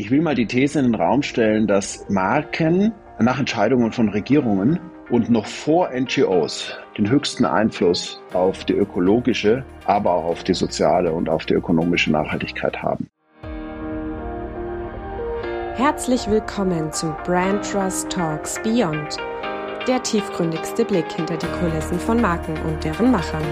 Ich will mal die These in den Raum stellen, dass Marken nach Entscheidungen von Regierungen und noch vor NGOs den höchsten Einfluss auf die ökologische, aber auch auf die soziale und auf die ökonomische Nachhaltigkeit haben. Herzlich willkommen zu Brand Trust Talks Beyond, der tiefgründigste Blick hinter die Kulissen von Marken und deren Machern.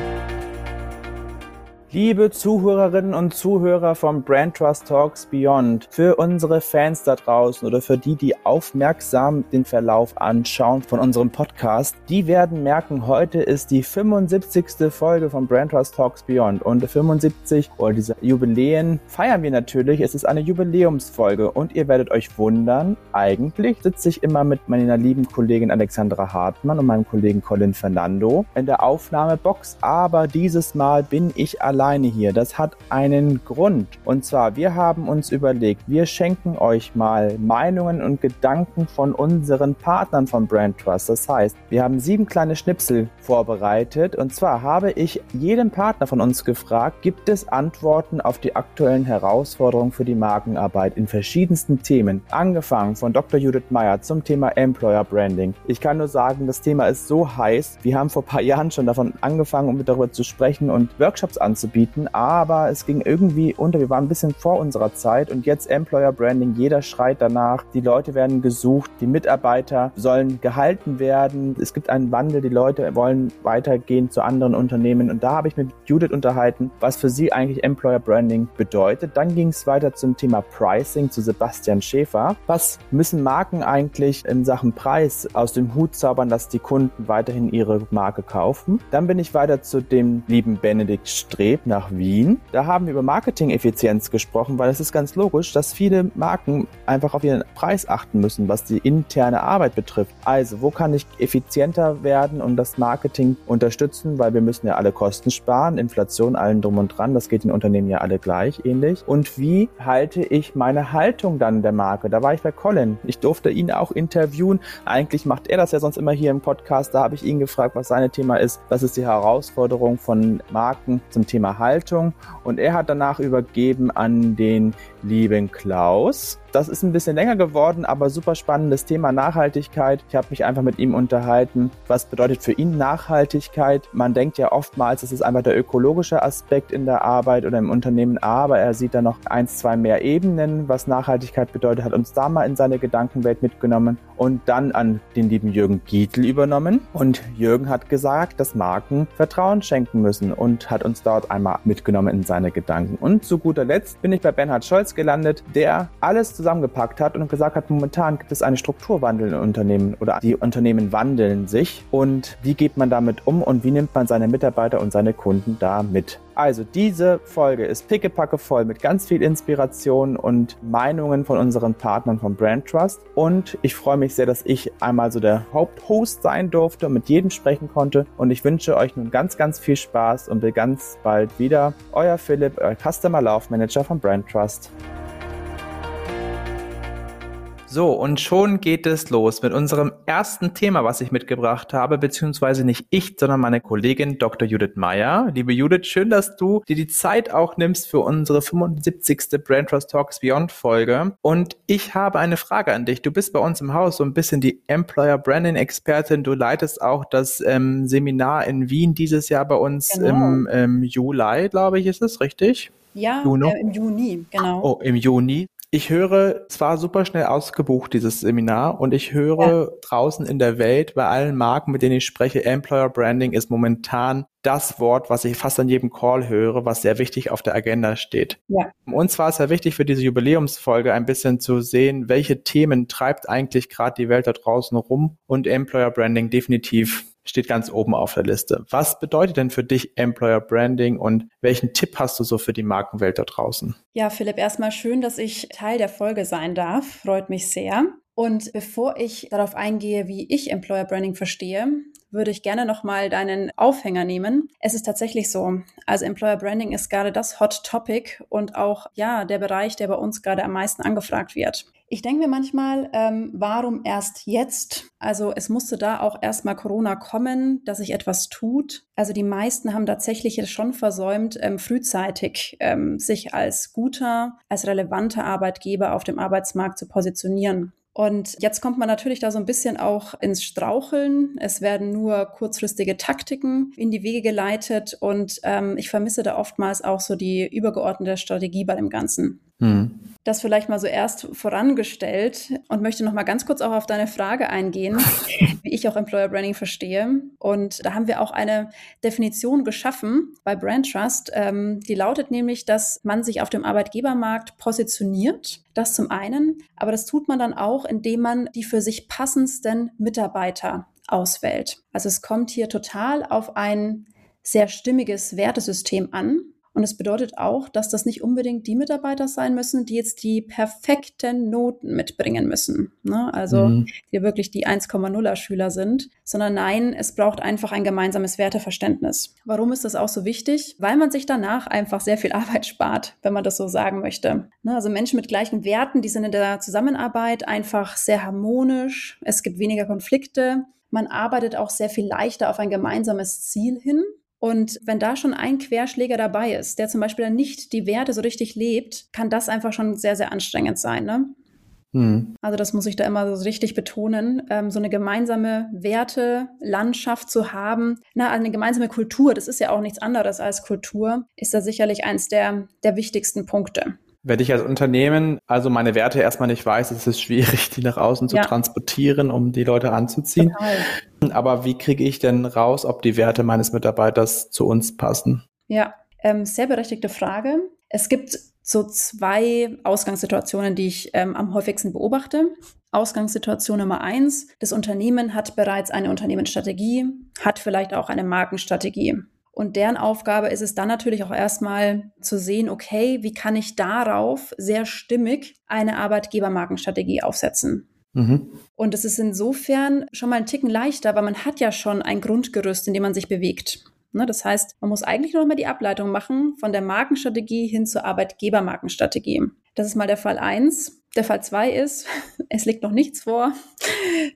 Liebe Zuhörerinnen und Zuhörer vom Brand Trust Talks Beyond, für unsere Fans da draußen oder für die, die aufmerksam den Verlauf anschauen von unserem Podcast, die werden merken, heute ist die 75. Folge von Brand Trust Talks Beyond und 75 oder diese Jubiläen feiern wir natürlich. Es ist eine Jubiläumsfolge und ihr werdet euch wundern, eigentlich sitze ich immer mit meiner lieben Kollegin Alexandra Hartmann und meinem Kollegen Colin Fernando in der Aufnahmebox, aber dieses Mal bin ich allein alleine hier. Das hat einen Grund. Und zwar, wir haben uns überlegt, wir schenken euch mal Meinungen und Gedanken von unseren Partnern von Brand Trust. Das heißt, wir haben sieben kleine Schnipsel vorbereitet. Und zwar habe ich jedem Partner von uns gefragt, gibt es Antworten auf die aktuellen Herausforderungen für die Markenarbeit in verschiedensten Themen. Angefangen von Dr. Judith Meyer zum Thema Employer Branding. Ich kann nur sagen, das Thema ist so heiß. Wir haben vor ein paar Jahren schon davon angefangen, um darüber zu sprechen und Workshops anzubieten anzubieten, aber es ging irgendwie unter. Wir waren ein bisschen vor unserer Zeit und jetzt Employer Branding, jeder schreit danach. Die Leute werden gesucht, die Mitarbeiter sollen gehalten werden. Es gibt einen Wandel, die Leute wollen weitergehen zu anderen Unternehmen und da habe ich mit Judith unterhalten, was für sie eigentlich Employer Branding bedeutet. Dann ging es weiter zum Thema Pricing zu Sebastian Schäfer. Was müssen Marken eigentlich in Sachen Preis aus dem Hut zaubern, dass die Kunden weiterhin ihre Marke kaufen? Dann bin ich weiter zu dem lieben Benedikt Streb Trip nach Wien. Da haben wir über Marketing-Effizienz gesprochen, weil es ist ganz logisch, dass viele Marken einfach auf ihren Preis achten müssen, was die interne Arbeit betrifft. Also, wo kann ich effizienter werden und das Marketing unterstützen, weil wir müssen ja alle Kosten sparen, Inflation, allen drum und dran, das geht in Unternehmen ja alle gleich ähnlich. Und wie halte ich meine Haltung dann der Marke? Da war ich bei Colin. Ich durfte ihn auch interviewen. Eigentlich macht er das ja sonst immer hier im Podcast. Da habe ich ihn gefragt, was sein Thema ist. Was ist die Herausforderung von Marken zum Thema Haltung. Und er hat danach übergeben an den lieben Klaus. Das ist ein bisschen länger geworden, aber super spannendes Thema Nachhaltigkeit. Ich habe mich einfach mit ihm unterhalten. Was bedeutet für ihn Nachhaltigkeit? Man denkt ja oftmals, es ist einfach der ökologische Aspekt in der Arbeit oder im Unternehmen, aber er sieht da noch eins, zwei mehr Ebenen, was Nachhaltigkeit bedeutet, hat uns da mal in seine Gedankenwelt mitgenommen und dann an den lieben Jürgen Gietl übernommen. Und Jürgen hat gesagt, dass Marken Vertrauen schenken müssen und hat uns dort einmal mitgenommen in seine Gedanken. Und zu guter Letzt bin ich bei Bernhard Scholz gelandet, der alles zusammengepackt hat und gesagt hat, momentan gibt es einen Strukturwandel in Unternehmen oder die Unternehmen wandeln sich und wie geht man damit um und wie nimmt man seine Mitarbeiter und seine Kunden da mit? Also diese Folge ist pickepacke voll mit ganz viel Inspiration und Meinungen von unseren Partnern von Brand Trust. Und ich freue mich sehr, dass ich einmal so der Haupthost sein durfte und mit jedem sprechen konnte. Und ich wünsche euch nun ganz, ganz viel Spaß und will ganz bald wieder euer Philipp, euer Customer Love Manager von Brand Trust. So, und schon geht es los mit unserem ersten Thema, was ich mitgebracht habe, beziehungsweise nicht ich, sondern meine Kollegin Dr. Judith Meyer. Liebe Judith, schön, dass du dir die Zeit auch nimmst für unsere 75. Brand Trust Talks Beyond Folge. Und ich habe eine Frage an dich. Du bist bei uns im Haus so ein bisschen die Employer Branding Expertin. Du leitest auch das ähm, Seminar in Wien dieses Jahr bei uns genau. im, im Juli, glaube ich, ist es richtig? Ja, äh, im Juni, genau. Oh, im Juni ich höre zwar super schnell ausgebucht, dieses Seminar, und ich höre ja. draußen in der Welt bei allen Marken, mit denen ich spreche, Employer Branding ist momentan das Wort, was ich fast an jedem Call höre, was sehr wichtig auf der Agenda steht. Ja. Uns war es ja wichtig für diese Jubiläumsfolge ein bisschen zu sehen, welche Themen treibt eigentlich gerade die Welt da draußen rum und Employer Branding definitiv steht ganz oben auf der Liste. Was bedeutet denn für dich Employer Branding und welchen Tipp hast du so für die Markenwelt da draußen? Ja, Philipp, erstmal schön, dass ich Teil der Folge sein darf. Freut mich sehr. Und bevor ich darauf eingehe, wie ich Employer Branding verstehe, würde ich gerne nochmal deinen Aufhänger nehmen. Es ist tatsächlich so. Also Employer Branding ist gerade das Hot Topic und auch, ja, der Bereich, der bei uns gerade am meisten angefragt wird. Ich denke mir manchmal, ähm, warum erst jetzt? Also es musste da auch erstmal Corona kommen, dass sich etwas tut. Also die meisten haben tatsächlich schon versäumt, ähm, frühzeitig ähm, sich als guter, als relevanter Arbeitgeber auf dem Arbeitsmarkt zu positionieren. Und jetzt kommt man natürlich da so ein bisschen auch ins Straucheln. Es werden nur kurzfristige Taktiken in die Wege geleitet und ähm, ich vermisse da oftmals auch so die übergeordnete Strategie bei dem Ganzen. Hm. Das vielleicht mal so erst vorangestellt und möchte noch mal ganz kurz auch auf deine Frage eingehen, wie ich auch Employer Branding verstehe. Und da haben wir auch eine Definition geschaffen bei Brand Trust. Ähm, die lautet nämlich, dass man sich auf dem Arbeitgebermarkt positioniert. Das zum einen, aber das tut man dann auch, indem man die für sich passendsten Mitarbeiter auswählt. Also es kommt hier total auf ein sehr stimmiges Wertesystem an. Und es bedeutet auch, dass das nicht unbedingt die Mitarbeiter sein müssen, die jetzt die perfekten Noten mitbringen müssen. Ne? Also mhm. die wirklich die 1,0er Schüler sind, sondern nein, es braucht einfach ein gemeinsames Werteverständnis. Warum ist das auch so wichtig? Weil man sich danach einfach sehr viel Arbeit spart, wenn man das so sagen möchte. Ne? Also Menschen mit gleichen Werten, die sind in der Zusammenarbeit einfach sehr harmonisch. Es gibt weniger Konflikte. Man arbeitet auch sehr viel leichter auf ein gemeinsames Ziel hin. Und wenn da schon ein Querschläger dabei ist, der zum Beispiel dann nicht die Werte so richtig lebt, kann das einfach schon sehr, sehr anstrengend sein. Ne? Mhm. Also das muss ich da immer so richtig betonen, ähm, so eine gemeinsame Wertelandschaft zu haben, na, eine gemeinsame Kultur, das ist ja auch nichts anderes als Kultur, ist da sicherlich eins der, der wichtigsten Punkte. Wenn ich als Unternehmen also meine Werte erstmal nicht weiß, ist es schwierig, die nach außen zu ja. transportieren, um die Leute anzuziehen. Total. Aber wie kriege ich denn raus, ob die Werte meines Mitarbeiters zu uns passen? Ja, ähm, sehr berechtigte Frage. Es gibt so zwei Ausgangssituationen, die ich ähm, am häufigsten beobachte. Ausgangssituation Nummer eins, das Unternehmen hat bereits eine Unternehmensstrategie, hat vielleicht auch eine Markenstrategie. Und deren Aufgabe ist es dann natürlich auch erstmal zu sehen, okay, wie kann ich darauf sehr stimmig eine Arbeitgebermarkenstrategie aufsetzen? Mhm. Und es ist insofern schon mal ein Ticken leichter, weil man hat ja schon ein Grundgerüst, in dem man sich bewegt. Ne, das heißt, man muss eigentlich nur noch mal die Ableitung machen von der Markenstrategie hin zur Arbeitgebermarkenstrategie. Das ist mal der Fall eins. Der Fall zwei ist, es liegt noch nichts vor.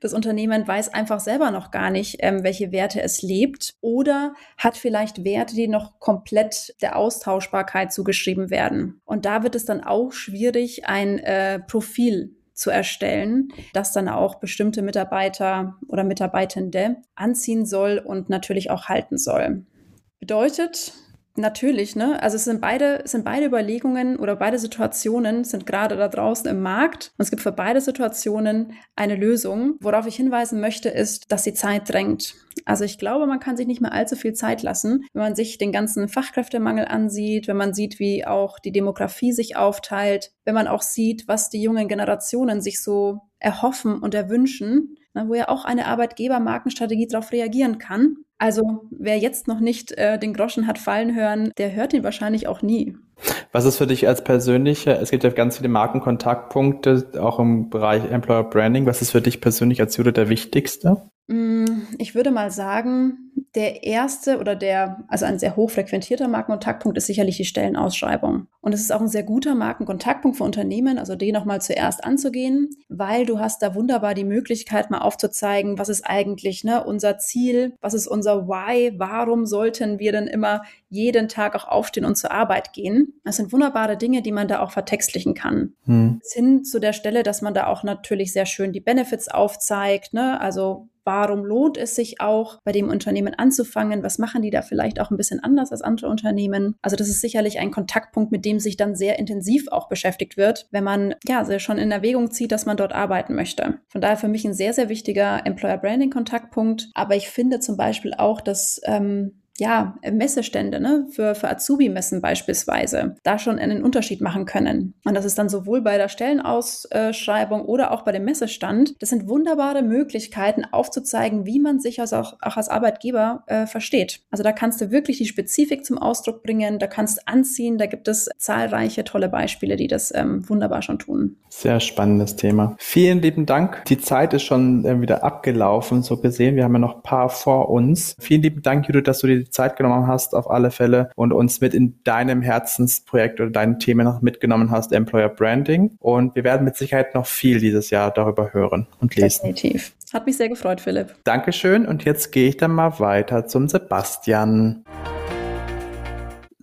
Das Unternehmen weiß einfach selber noch gar nicht, ähm, welche Werte es lebt oder hat vielleicht Werte, die noch komplett der Austauschbarkeit zugeschrieben werden. Und da wird es dann auch schwierig, ein äh, Profil zu erstellen, das dann auch bestimmte Mitarbeiter oder Mitarbeitende anziehen soll und natürlich auch halten soll. Bedeutet, Natürlich, ne? Also es sind beide, es sind beide Überlegungen oder beide Situationen sind gerade da draußen im Markt. Und es gibt für beide Situationen eine Lösung. Worauf ich hinweisen möchte, ist, dass die Zeit drängt. Also ich glaube, man kann sich nicht mehr allzu viel Zeit lassen, wenn man sich den ganzen Fachkräftemangel ansieht, wenn man sieht, wie auch die Demografie sich aufteilt, wenn man auch sieht, was die jungen Generationen sich so erhoffen und erwünschen, ne, wo ja auch eine Arbeitgebermarkenstrategie darauf reagieren kann. Also wer jetzt noch nicht äh, den Groschen hat fallen hören, der hört ihn wahrscheinlich auch nie. Was ist für dich als persönlicher, es gibt ja ganz viele Markenkontaktpunkte, auch im Bereich Employer Branding, was ist für dich persönlich als Jude der wichtigste? Mm, ich würde mal sagen, der erste oder der, also ein sehr hochfrequentierter Markenkontaktpunkt ist sicherlich die Stellenausschreibung. Und es ist auch ein sehr guter Markenkontaktpunkt für Unternehmen, also den nochmal zuerst anzugehen, weil du hast da wunderbar die Möglichkeit, mal aufzuzeigen, was ist eigentlich ne, unser Ziel, was ist unser Why, warum sollten wir denn immer jeden Tag auch aufstehen und zur Arbeit gehen. Das sind wunderbare Dinge, die man da auch vertextlichen kann. Hm. Bis hin zu der Stelle, dass man da auch natürlich sehr schön die Benefits aufzeigt, ne? also Warum lohnt es sich auch, bei dem Unternehmen anzufangen? Was machen die da vielleicht auch ein bisschen anders als andere Unternehmen? Also das ist sicherlich ein Kontaktpunkt, mit dem sich dann sehr intensiv auch beschäftigt wird, wenn man ja schon in Erwägung zieht, dass man dort arbeiten möchte. Von daher für mich ein sehr, sehr wichtiger Employer Branding Kontaktpunkt. Aber ich finde zum Beispiel auch, dass ähm, ja, Messestände, ne, für, für Azubi-Messen beispielsweise, da schon einen Unterschied machen können. Und das ist dann sowohl bei der Stellenausschreibung oder auch bei dem Messestand. Das sind wunderbare Möglichkeiten aufzuzeigen, wie man sich also auch, auch als Arbeitgeber äh, versteht. Also da kannst du wirklich die Spezifik zum Ausdruck bringen, da kannst anziehen, da gibt es zahlreiche tolle Beispiele, die das ähm, wunderbar schon tun. Sehr spannendes Thema. Vielen lieben Dank. Die Zeit ist schon äh, wieder abgelaufen, so gesehen. Wir haben ja noch ein paar vor uns. Vielen lieben Dank, Judith, dass du die Zeit genommen hast auf alle Fälle und uns mit in deinem Herzensprojekt oder deinen Themen noch mitgenommen hast, Employer Branding. Und wir werden mit Sicherheit noch viel dieses Jahr darüber hören und lesen. Definitiv. Hat mich sehr gefreut, Philipp. Dankeschön. Und jetzt gehe ich dann mal weiter zum Sebastian.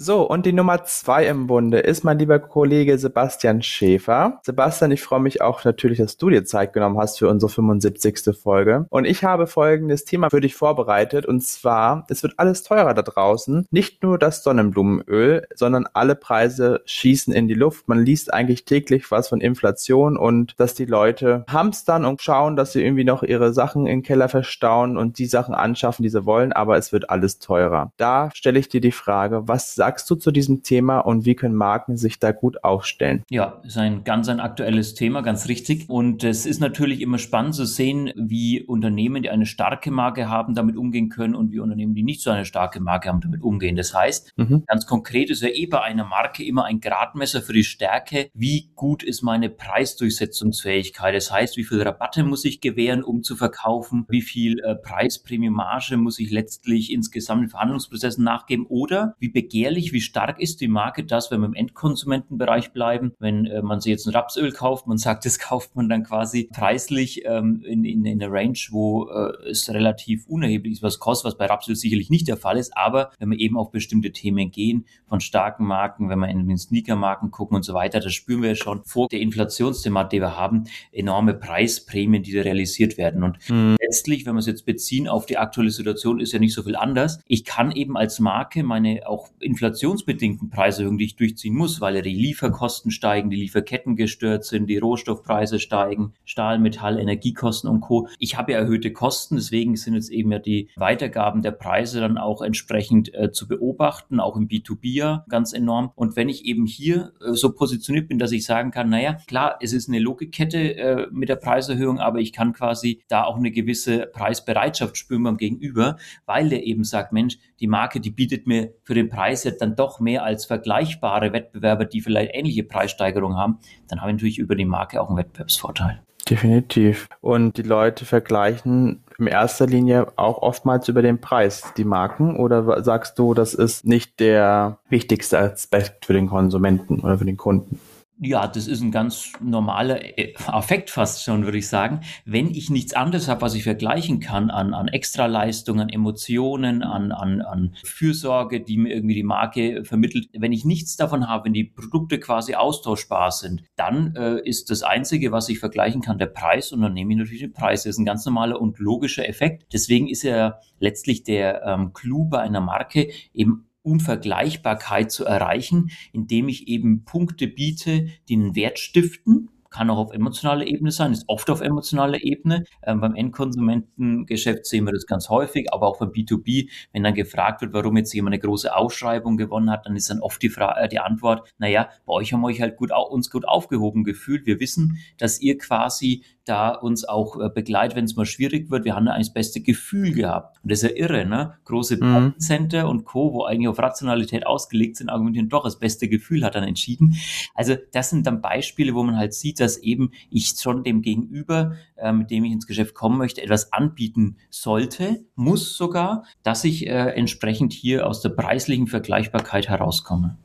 So, und die Nummer zwei im Bunde ist mein lieber Kollege Sebastian Schäfer. Sebastian, ich freue mich auch natürlich, dass du dir Zeit genommen hast für unsere 75. Folge. Und ich habe folgendes Thema für dich vorbereitet. Und zwar, es wird alles teurer da draußen. Nicht nur das Sonnenblumenöl, sondern alle Preise schießen in die Luft. Man liest eigentlich täglich was von Inflation und dass die Leute hamstern und schauen, dass sie irgendwie noch ihre Sachen im Keller verstauen und die Sachen anschaffen, die sie wollen. Aber es wird alles teurer. Da stelle ich dir die Frage, was sagst sagst du zu diesem Thema und wie können Marken sich da gut aufstellen? Ja, ist ein ganz ein aktuelles Thema, ganz richtig. Und es ist natürlich immer spannend zu sehen, wie Unternehmen, die eine starke Marke haben, damit umgehen können und wie Unternehmen, die nicht so eine starke Marke haben, damit umgehen. Das heißt, mhm. ganz konkret ist ja eh bei einer Marke immer ein Gradmesser für die Stärke. Wie gut ist meine Preisdurchsetzungsfähigkeit? Das heißt, wie viel Rabatte muss ich gewähren, um zu verkaufen? Wie viel äh, Preisprämiummarge muss ich letztlich insgesamt in Verhandlungsprozessen nachgeben? Oder wie begehrlich ähnlich wie stark ist die Marke das, wenn wir im Endkonsumentenbereich bleiben. Wenn äh, man sich jetzt ein Rapsöl kauft, man sagt, das kauft man dann quasi preislich ähm, in, in, in einer Range, wo äh, es relativ unerheblich ist, was kostet, was bei Rapsöl sicherlich nicht der Fall ist. Aber wenn wir eben auf bestimmte Themen gehen, von starken Marken, wenn wir in den Sneaker-Marken gucken und so weiter, das spüren wir schon vor der Inflationsthematik, die wir haben, enorme Preisprämien, die da realisiert werden. Und mhm. letztlich, wenn wir es jetzt beziehen auf die aktuelle Situation, ist ja nicht so viel anders. Ich kann eben als Marke meine auch Inflation inflationsbedingten Preiserhöhungen, die ich durchziehen muss, weil die Lieferkosten steigen, die Lieferketten gestört sind, die Rohstoffpreise steigen, Stahl, Metall, Energiekosten und Co. Ich habe ja erhöhte Kosten, deswegen sind jetzt eben ja die Weitergaben der Preise dann auch entsprechend äh, zu beobachten, auch im B2B ja ganz enorm. Und wenn ich eben hier äh, so positioniert bin, dass ich sagen kann, naja, klar, es ist eine Logikkette äh, mit der Preiserhöhung, aber ich kann quasi da auch eine gewisse Preisbereitschaft spüren beim Gegenüber, weil der eben sagt, Mensch, die Marke, die bietet mir für den Preis ja dann doch mehr als vergleichbare Wettbewerber, die vielleicht ähnliche Preissteigerungen haben, dann habe ich natürlich über die Marke auch einen Wettbewerbsvorteil. Definitiv. Und die Leute vergleichen in erster Linie auch oftmals über den Preis die Marken oder sagst du, das ist nicht der wichtigste Aspekt für den Konsumenten oder für den Kunden? Ja, das ist ein ganz normaler äh, Affekt fast schon, würde ich sagen. Wenn ich nichts anderes habe, was ich vergleichen kann an, an Extraleistungen, an Emotionen, an, an, an Fürsorge, die mir irgendwie die Marke vermittelt, wenn ich nichts davon habe, wenn die Produkte quasi austauschbar sind, dann äh, ist das Einzige, was ich vergleichen kann, der Preis und dann nehme ich natürlich den Preis. Das ist ein ganz normaler und logischer Effekt. Deswegen ist ja letztlich der ähm, Clou bei einer Marke eben Unvergleichbarkeit zu erreichen, indem ich eben Punkte biete, die einen Wert stiften kann auch auf emotionaler Ebene sein, ist oft auf emotionaler Ebene. Ähm, beim Endkonsumentengeschäft sehen wir das ganz häufig, aber auch beim B2B, wenn dann gefragt wird, warum jetzt jemand eine große Ausschreibung gewonnen hat, dann ist dann oft die, Frage, äh, die Antwort, naja, bei euch haben wir euch halt gut, uns gut aufgehoben gefühlt. Wir wissen, dass ihr quasi da uns auch äh, begleitet, wenn es mal schwierig wird. Wir haben da eigentlich das beste Gefühl gehabt. Und das ist ja irre, ne? Große mhm. Center und Co., wo eigentlich auf Rationalität ausgelegt sind, argumentieren doch, das beste Gefühl hat dann entschieden. Also das sind dann Beispiele, wo man halt sieht, dass eben ich schon dem Gegenüber, äh, mit dem ich ins Geschäft kommen möchte, etwas anbieten sollte, muss sogar, dass ich äh, entsprechend hier aus der preislichen Vergleichbarkeit herauskomme.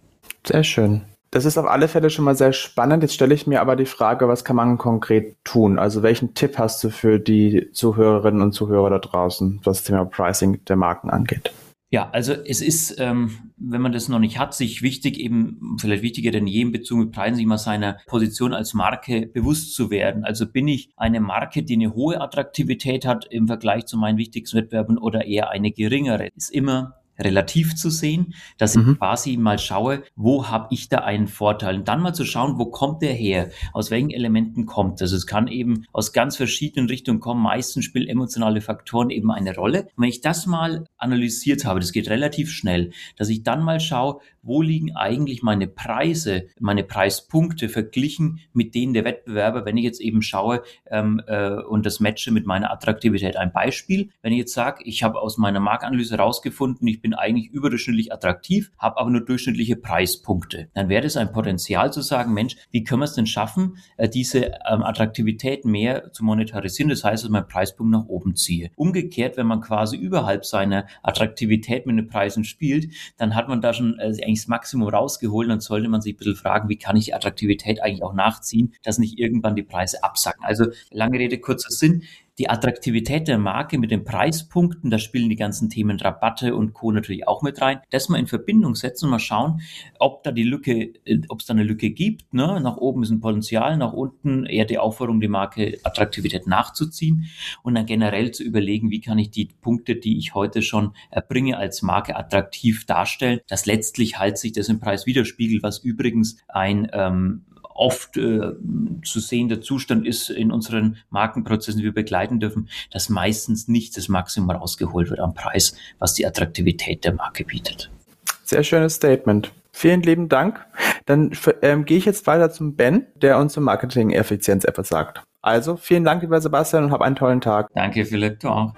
Sehr schön. Das ist auf alle Fälle schon mal sehr spannend. Jetzt stelle ich mir aber die Frage, was kann man konkret tun? Also welchen Tipp hast du für die Zuhörerinnen und Zuhörer da draußen, was das Thema Pricing der Marken angeht? Ja, also es ist, ähm, wenn man das noch nicht hat, sich wichtig eben, vielleicht wichtiger denn je in Bezug mit Preisen, sich mal seiner Position als Marke bewusst zu werden. Also bin ich eine Marke, die eine hohe Attraktivität hat im Vergleich zu meinen wichtigsten Wettbewerben oder eher eine geringere? Ist immer relativ zu sehen, dass mhm. ich quasi mal schaue, wo habe ich da einen Vorteil und dann mal zu schauen, wo kommt der her, aus welchen Elementen kommt das. Es kann eben aus ganz verschiedenen Richtungen kommen, meistens spielen emotionale Faktoren eben eine Rolle. Und wenn ich das mal analysiert habe, das geht relativ schnell, dass ich dann mal schaue, wo liegen eigentlich meine Preise, meine Preispunkte verglichen mit denen der Wettbewerber, wenn ich jetzt eben schaue ähm, äh, und das matche mit meiner Attraktivität. Ein Beispiel, wenn ich jetzt sage, ich habe aus meiner Marktanalyse herausgefunden, ich bin eigentlich überdurchschnittlich attraktiv, habe aber nur durchschnittliche Preispunkte, dann wäre das ein Potenzial zu sagen, Mensch, wie können wir es denn schaffen, äh, diese ähm, Attraktivität mehr zu monetarisieren? Das heißt, dass mein Preispunkt nach oben ziehe. Umgekehrt, wenn man quasi überhalb seiner Attraktivität mit den Preisen spielt, dann hat man da schon äh, eigentlich das Maximum rausgeholt, dann sollte man sich ein bisschen fragen, wie kann ich die Attraktivität eigentlich auch nachziehen, dass nicht irgendwann die Preise absacken. Also lange Rede, kurzer Sinn die Attraktivität der Marke mit den Preispunkten, da spielen die ganzen Themen Rabatte und Co. natürlich auch mit rein, das mal in Verbindung setzen und mal schauen, ob da die Lücke, äh, ob es da eine Lücke gibt. Ne? Nach oben ist ein Potenzial, nach unten eher die Aufforderung, die Marke Attraktivität nachzuziehen und dann generell zu überlegen, wie kann ich die Punkte, die ich heute schon erbringe, als Marke attraktiv darstellen, dass letztlich halt sich das im Preis widerspiegelt, was übrigens ein ähm, oft äh, zu sehender Zustand ist in unseren Markenprozessen, die wir begleiten dürfen, dass meistens nicht das Maximum rausgeholt wird am Preis, was die Attraktivität der Marke bietet. Sehr schönes Statement. Vielen lieben Dank. Dann ähm, gehe ich jetzt weiter zum Ben, der uns zum Marketing-Effizienz etwas sagt. Also vielen Dank, lieber Sebastian, und hab einen tollen Tag. Danke, Philipp. Du auch.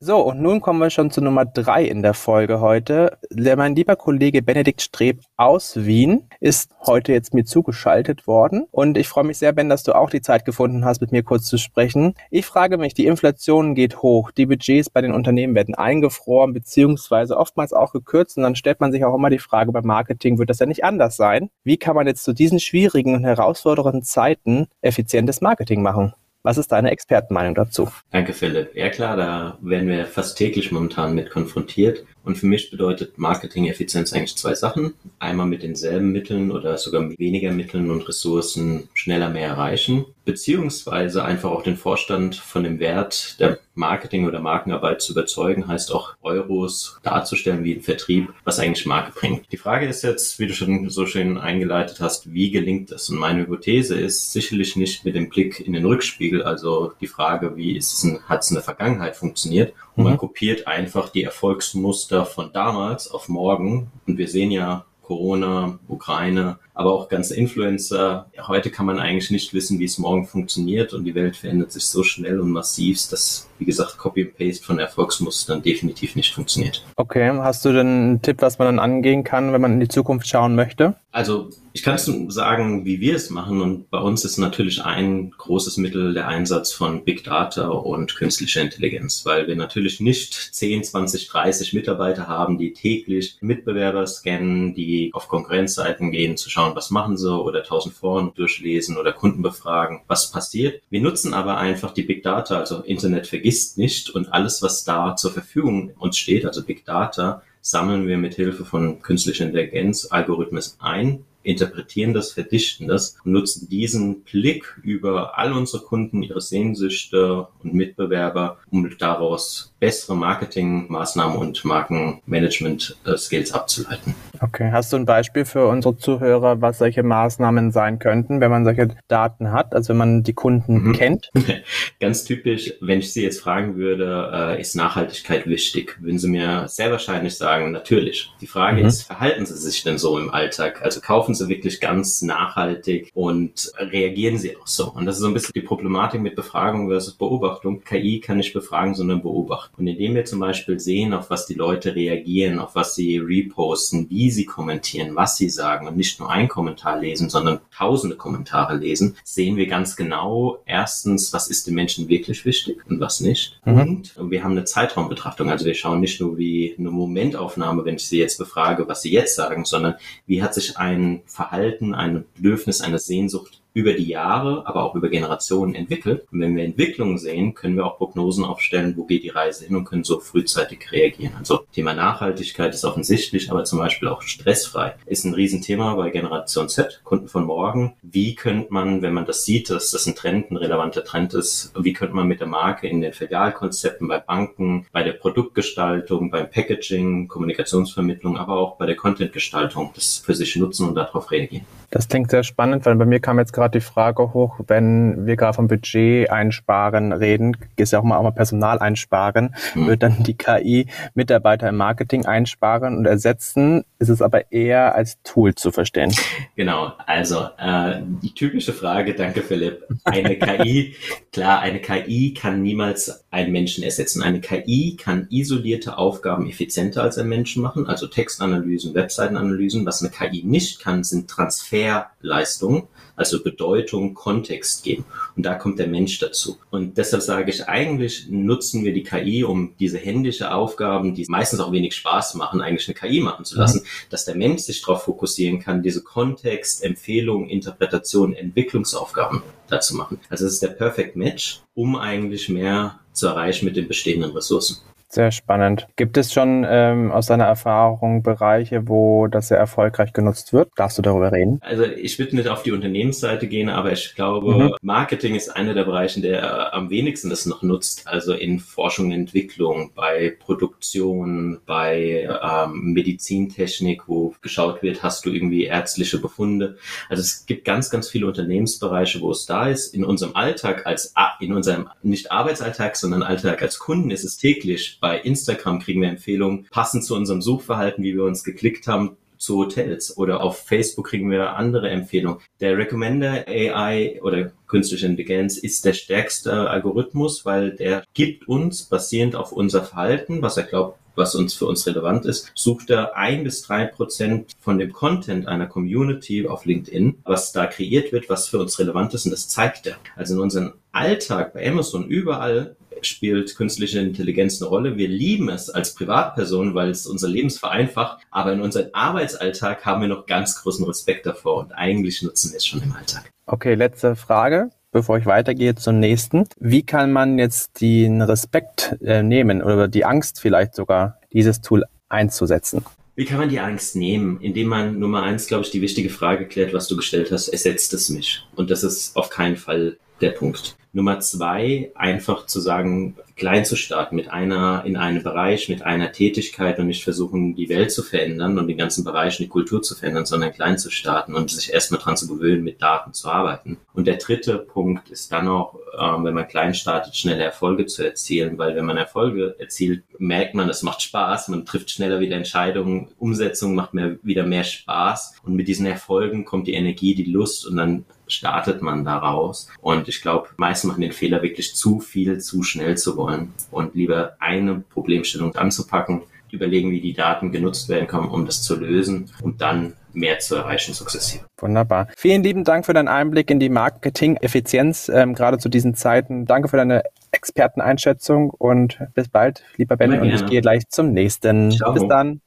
So, und nun kommen wir schon zu Nummer drei in der Folge heute. Mein lieber Kollege Benedikt Streb aus Wien ist heute jetzt mir zugeschaltet worden. Und ich freue mich sehr, Ben, dass du auch die Zeit gefunden hast, mit mir kurz zu sprechen. Ich frage mich, die Inflation geht hoch, die Budgets bei den Unternehmen werden eingefroren, beziehungsweise oftmals auch gekürzt. Und dann stellt man sich auch immer die Frage, beim Marketing wird das ja nicht anders sein. Wie kann man jetzt zu diesen schwierigen und herausfordernden Zeiten effizientes Marketing machen? Was ist deine Expertenmeinung dazu? Danke, Philipp. Ja klar, da werden wir fast täglich momentan mit konfrontiert. Und für mich bedeutet Marketing-Effizienz eigentlich zwei Sachen. Einmal mit denselben Mitteln oder sogar mit weniger Mitteln und Ressourcen schneller mehr erreichen, beziehungsweise einfach auch den Vorstand von dem Wert der Marketing- oder Markenarbeit zu überzeugen, heißt auch Euros darzustellen wie ein Vertrieb, was eigentlich Marke bringt. Die Frage ist jetzt, wie du schon so schön eingeleitet hast, wie gelingt das? Und meine Hypothese ist sicherlich nicht mit dem Blick in den Rückspiegel, also die Frage, wie hat es in der Vergangenheit funktioniert, und man mhm. kopiert einfach die Erfolgsmuster von damals auf morgen. Und wir sehen ja Corona, Ukraine, aber auch ganze Influencer. Heute kann man eigentlich nicht wissen, wie es morgen funktioniert und die Welt verändert sich so schnell und massiv, dass, wie gesagt, Copy and Paste von Erfolgsmustern definitiv nicht funktioniert. Okay, hast du denn einen Tipp, was man dann angehen kann, wenn man in die Zukunft schauen möchte? Also ich kann sagen, wie wir es machen und bei uns ist natürlich ein großes Mittel der Einsatz von Big Data und künstlicher Intelligenz, weil wir natürlich nicht 10, 20, 30 Mitarbeiter haben, die täglich Mitbewerber scannen, die auf Konkurrenzseiten gehen, zu schauen, was machen sie oder tausend Foren durchlesen oder Kunden befragen, was passiert. Wir nutzen aber einfach die Big Data, also Internet vergisst nicht und alles, was da zur Verfügung uns steht, also Big Data, sammeln wir mit Hilfe von künstlicher Intelligenz Algorithmen ein interpretieren das, verdichten das und nutzen diesen Blick über all unsere Kunden, ihre Sehnsüchte und Mitbewerber, um daraus bessere Marketingmaßnahmen und Markenmanagement-Skills abzuleiten. Okay, hast du ein Beispiel für unsere Zuhörer, was solche Maßnahmen sein könnten, wenn man solche Daten hat, also wenn man die Kunden mhm. kennt? Ganz typisch, wenn ich Sie jetzt fragen würde, äh, ist Nachhaltigkeit wichtig? Würden Sie mir sehr wahrscheinlich sagen, natürlich. Die Frage mhm. ist, verhalten Sie sich denn so im Alltag? Also kaufen Sie wirklich ganz nachhaltig und reagieren Sie auch so? Und das ist so ein bisschen die Problematik mit Befragung versus Beobachtung. KI kann nicht befragen, sondern beobachten. Und indem wir zum Beispiel sehen, auf was die Leute reagieren, auf was sie reposten, wie sie kommentieren, was sie sagen und nicht nur ein Kommentar lesen, sondern tausende Kommentare lesen, sehen wir ganz genau erstens, was ist den Menschen wirklich wichtig und was nicht. Mhm. Und wir haben eine Zeitraumbetrachtung. Also wir schauen nicht nur wie eine Momentaufnahme, wenn ich sie jetzt befrage, was sie jetzt sagen, sondern wie hat sich ein Verhalten, ein Bedürfnis, eine Sehnsucht über die Jahre, aber auch über Generationen entwickelt. Und wenn wir Entwicklungen sehen, können wir auch Prognosen aufstellen, wo geht die Reise hin und können so frühzeitig reagieren. Also Thema Nachhaltigkeit ist offensichtlich, aber zum Beispiel auch stressfrei ist ein Riesenthema bei Generation Z, Kunden von morgen. Wie könnte man, wenn man das sieht, dass das ein Trend, ein relevanter Trend ist, wie könnte man mit der Marke in den Filialkonzepten bei Banken, bei der Produktgestaltung, beim Packaging, Kommunikationsvermittlung, aber auch bei der Contentgestaltung das für sich nutzen und darauf reagieren? Das klingt sehr spannend, weil bei mir kam jetzt gerade die Frage hoch, wenn wir gerade vom Budget einsparen reden, ist ja auch mal, auch mal Personal einsparen, mhm. wird dann die KI Mitarbeiter im Marketing einsparen und ersetzen, ist es aber eher als Tool zu verstehen. Genau, also äh, die typische Frage, danke Philipp, eine KI, klar, eine KI kann niemals einen Menschen ersetzen. Eine KI kann isolierte Aufgaben effizienter als ein Menschen machen, also Textanalysen, Webseitenanalysen. Was eine KI nicht kann, sind Transfer Transferleistung, also Bedeutung, Kontext geben. Und da kommt der Mensch dazu. Und deshalb sage ich, eigentlich nutzen wir die KI, um diese händische Aufgaben, die meistens auch wenig Spaß machen, eigentlich eine KI machen zu lassen, mhm. dass der Mensch sich darauf fokussieren kann, diese Kontext, Empfehlungen, Interpretation, Entwicklungsaufgaben dazu machen. Also es ist der Perfect Match, um eigentlich mehr zu erreichen mit den bestehenden Ressourcen. Sehr spannend. Gibt es schon ähm, aus deiner Erfahrung Bereiche, wo das sehr erfolgreich genutzt wird? Darfst du darüber reden? Also ich würde nicht auf die Unternehmensseite gehen, aber ich glaube, mhm. Marketing ist einer der Bereiche, der äh, am wenigsten das noch nutzt. Also in Forschung und Entwicklung, bei Produktion, bei ähm, Medizintechnik, wo geschaut wird, hast du irgendwie ärztliche Befunde. Also es gibt ganz, ganz viele Unternehmensbereiche, wo es da ist. In unserem Alltag als in unserem nicht Arbeitsalltag, sondern Alltag als Kunden ist es täglich bei Instagram kriegen wir Empfehlungen, passend zu unserem Suchverhalten, wie wir uns geklickt haben, zu Hotels oder auf Facebook kriegen wir andere Empfehlungen. Der Recommender AI oder künstliche Intelligenz ist der stärkste Algorithmus, weil der gibt uns basierend auf unser Verhalten, was er glaubt, was uns für uns relevant ist, sucht er ein bis drei Prozent von dem Content einer Community auf LinkedIn, was da kreiert wird, was für uns relevant ist und das zeigt er. Also in unserem Alltag bei Amazon überall spielt künstliche Intelligenz eine Rolle. Wir lieben es als Privatperson, weil es unser Leben vereinfacht, aber in unserem Arbeitsalltag haben wir noch ganz großen Respekt davor und eigentlich nutzen wir es schon im Alltag. Okay, letzte Frage bevor ich weitergehe zum nächsten. Wie kann man jetzt den Respekt äh, nehmen oder die Angst vielleicht sogar, dieses Tool einzusetzen? Wie kann man die Angst nehmen? Indem man Nummer eins, glaube ich, die wichtige Frage klärt, was du gestellt hast, ersetzt es mich? Und das ist auf keinen Fall der Punkt. Nummer zwei, einfach zu sagen, klein zu starten mit einer, in einem Bereich, mit einer Tätigkeit und nicht versuchen, die Welt zu verändern und den ganzen Bereich und die Kultur zu verändern, sondern klein zu starten und sich erstmal dran zu gewöhnen, mit Daten zu arbeiten. Und der dritte Punkt ist dann auch, ähm, wenn man klein startet, schnelle Erfolge zu erzielen, weil wenn man Erfolge erzielt, merkt man, es macht Spaß, man trifft schneller wieder Entscheidungen, Umsetzung macht mehr, wieder mehr Spaß und mit diesen Erfolgen kommt die Energie, die Lust und dann startet man daraus. Und ich glaube, meisten machen den Fehler, wirklich zu viel, zu schnell zu wollen und lieber eine Problemstellung anzupacken, überlegen, wie die Daten genutzt werden können, um das zu lösen und dann mehr zu erreichen sukzessive. Wunderbar. Vielen lieben Dank für deinen Einblick in die Marketing-Effizienz, ähm, gerade zu diesen Zeiten. Danke für deine Experteneinschätzung und bis bald, lieber Ben. Und ich gehe gleich zum nächsten. Ciao. Bis dann.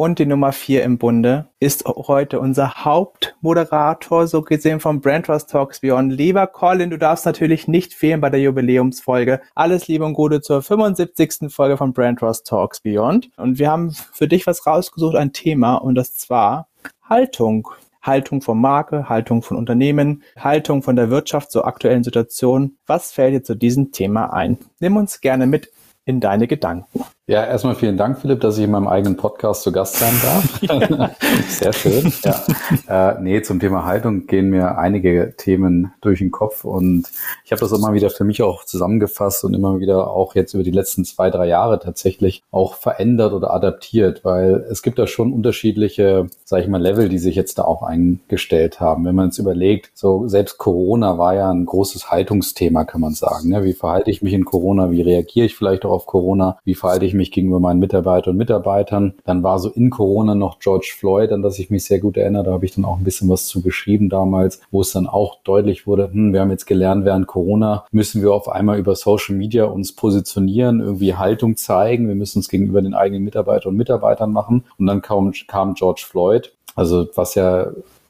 Und die Nummer vier im Bunde ist heute unser Hauptmoderator, so gesehen vom Brand Trust Talks Beyond. Lieber Colin, du darfst natürlich nicht fehlen bei der Jubiläumsfolge. Alles Liebe und Gute zur 75. Folge von Brand Trust Talks Beyond. Und wir haben für dich was rausgesucht, ein Thema, und das zwar Haltung. Haltung von Marke, Haltung von Unternehmen, Haltung von der Wirtschaft zur aktuellen Situation. Was fällt dir zu diesem Thema ein? Nimm uns gerne mit in deine Gedanken. Ja, erstmal vielen Dank, Philipp, dass ich in meinem eigenen Podcast zu Gast sein darf. Sehr schön. Ja. Äh, nee, zum Thema Haltung gehen mir einige Themen durch den Kopf und ich habe das immer wieder für mich auch zusammengefasst und immer wieder auch jetzt über die letzten zwei, drei Jahre tatsächlich auch verändert oder adaptiert, weil es gibt da schon unterschiedliche, sage ich mal, Level, die sich jetzt da auch eingestellt haben. Wenn man es überlegt, so selbst Corona war ja ein großes Haltungsthema, kann man sagen. Ne? Wie verhalte ich mich in Corona? Wie reagiere ich vielleicht auch auf Corona? Wie verhalte ich mich gegenüber meinen Mitarbeitern und Mitarbeitern. Dann war so in Corona noch George Floyd, an das ich mich sehr gut erinnere. Da habe ich dann auch ein bisschen was zu geschrieben damals, wo es dann auch deutlich wurde, hm, wir haben jetzt gelernt, während Corona müssen wir auf einmal über Social Media uns positionieren, irgendwie Haltung zeigen. Wir müssen uns gegenüber den eigenen Mitarbeitern und Mitarbeitern machen. Und dann kam, kam George Floyd. Also was ja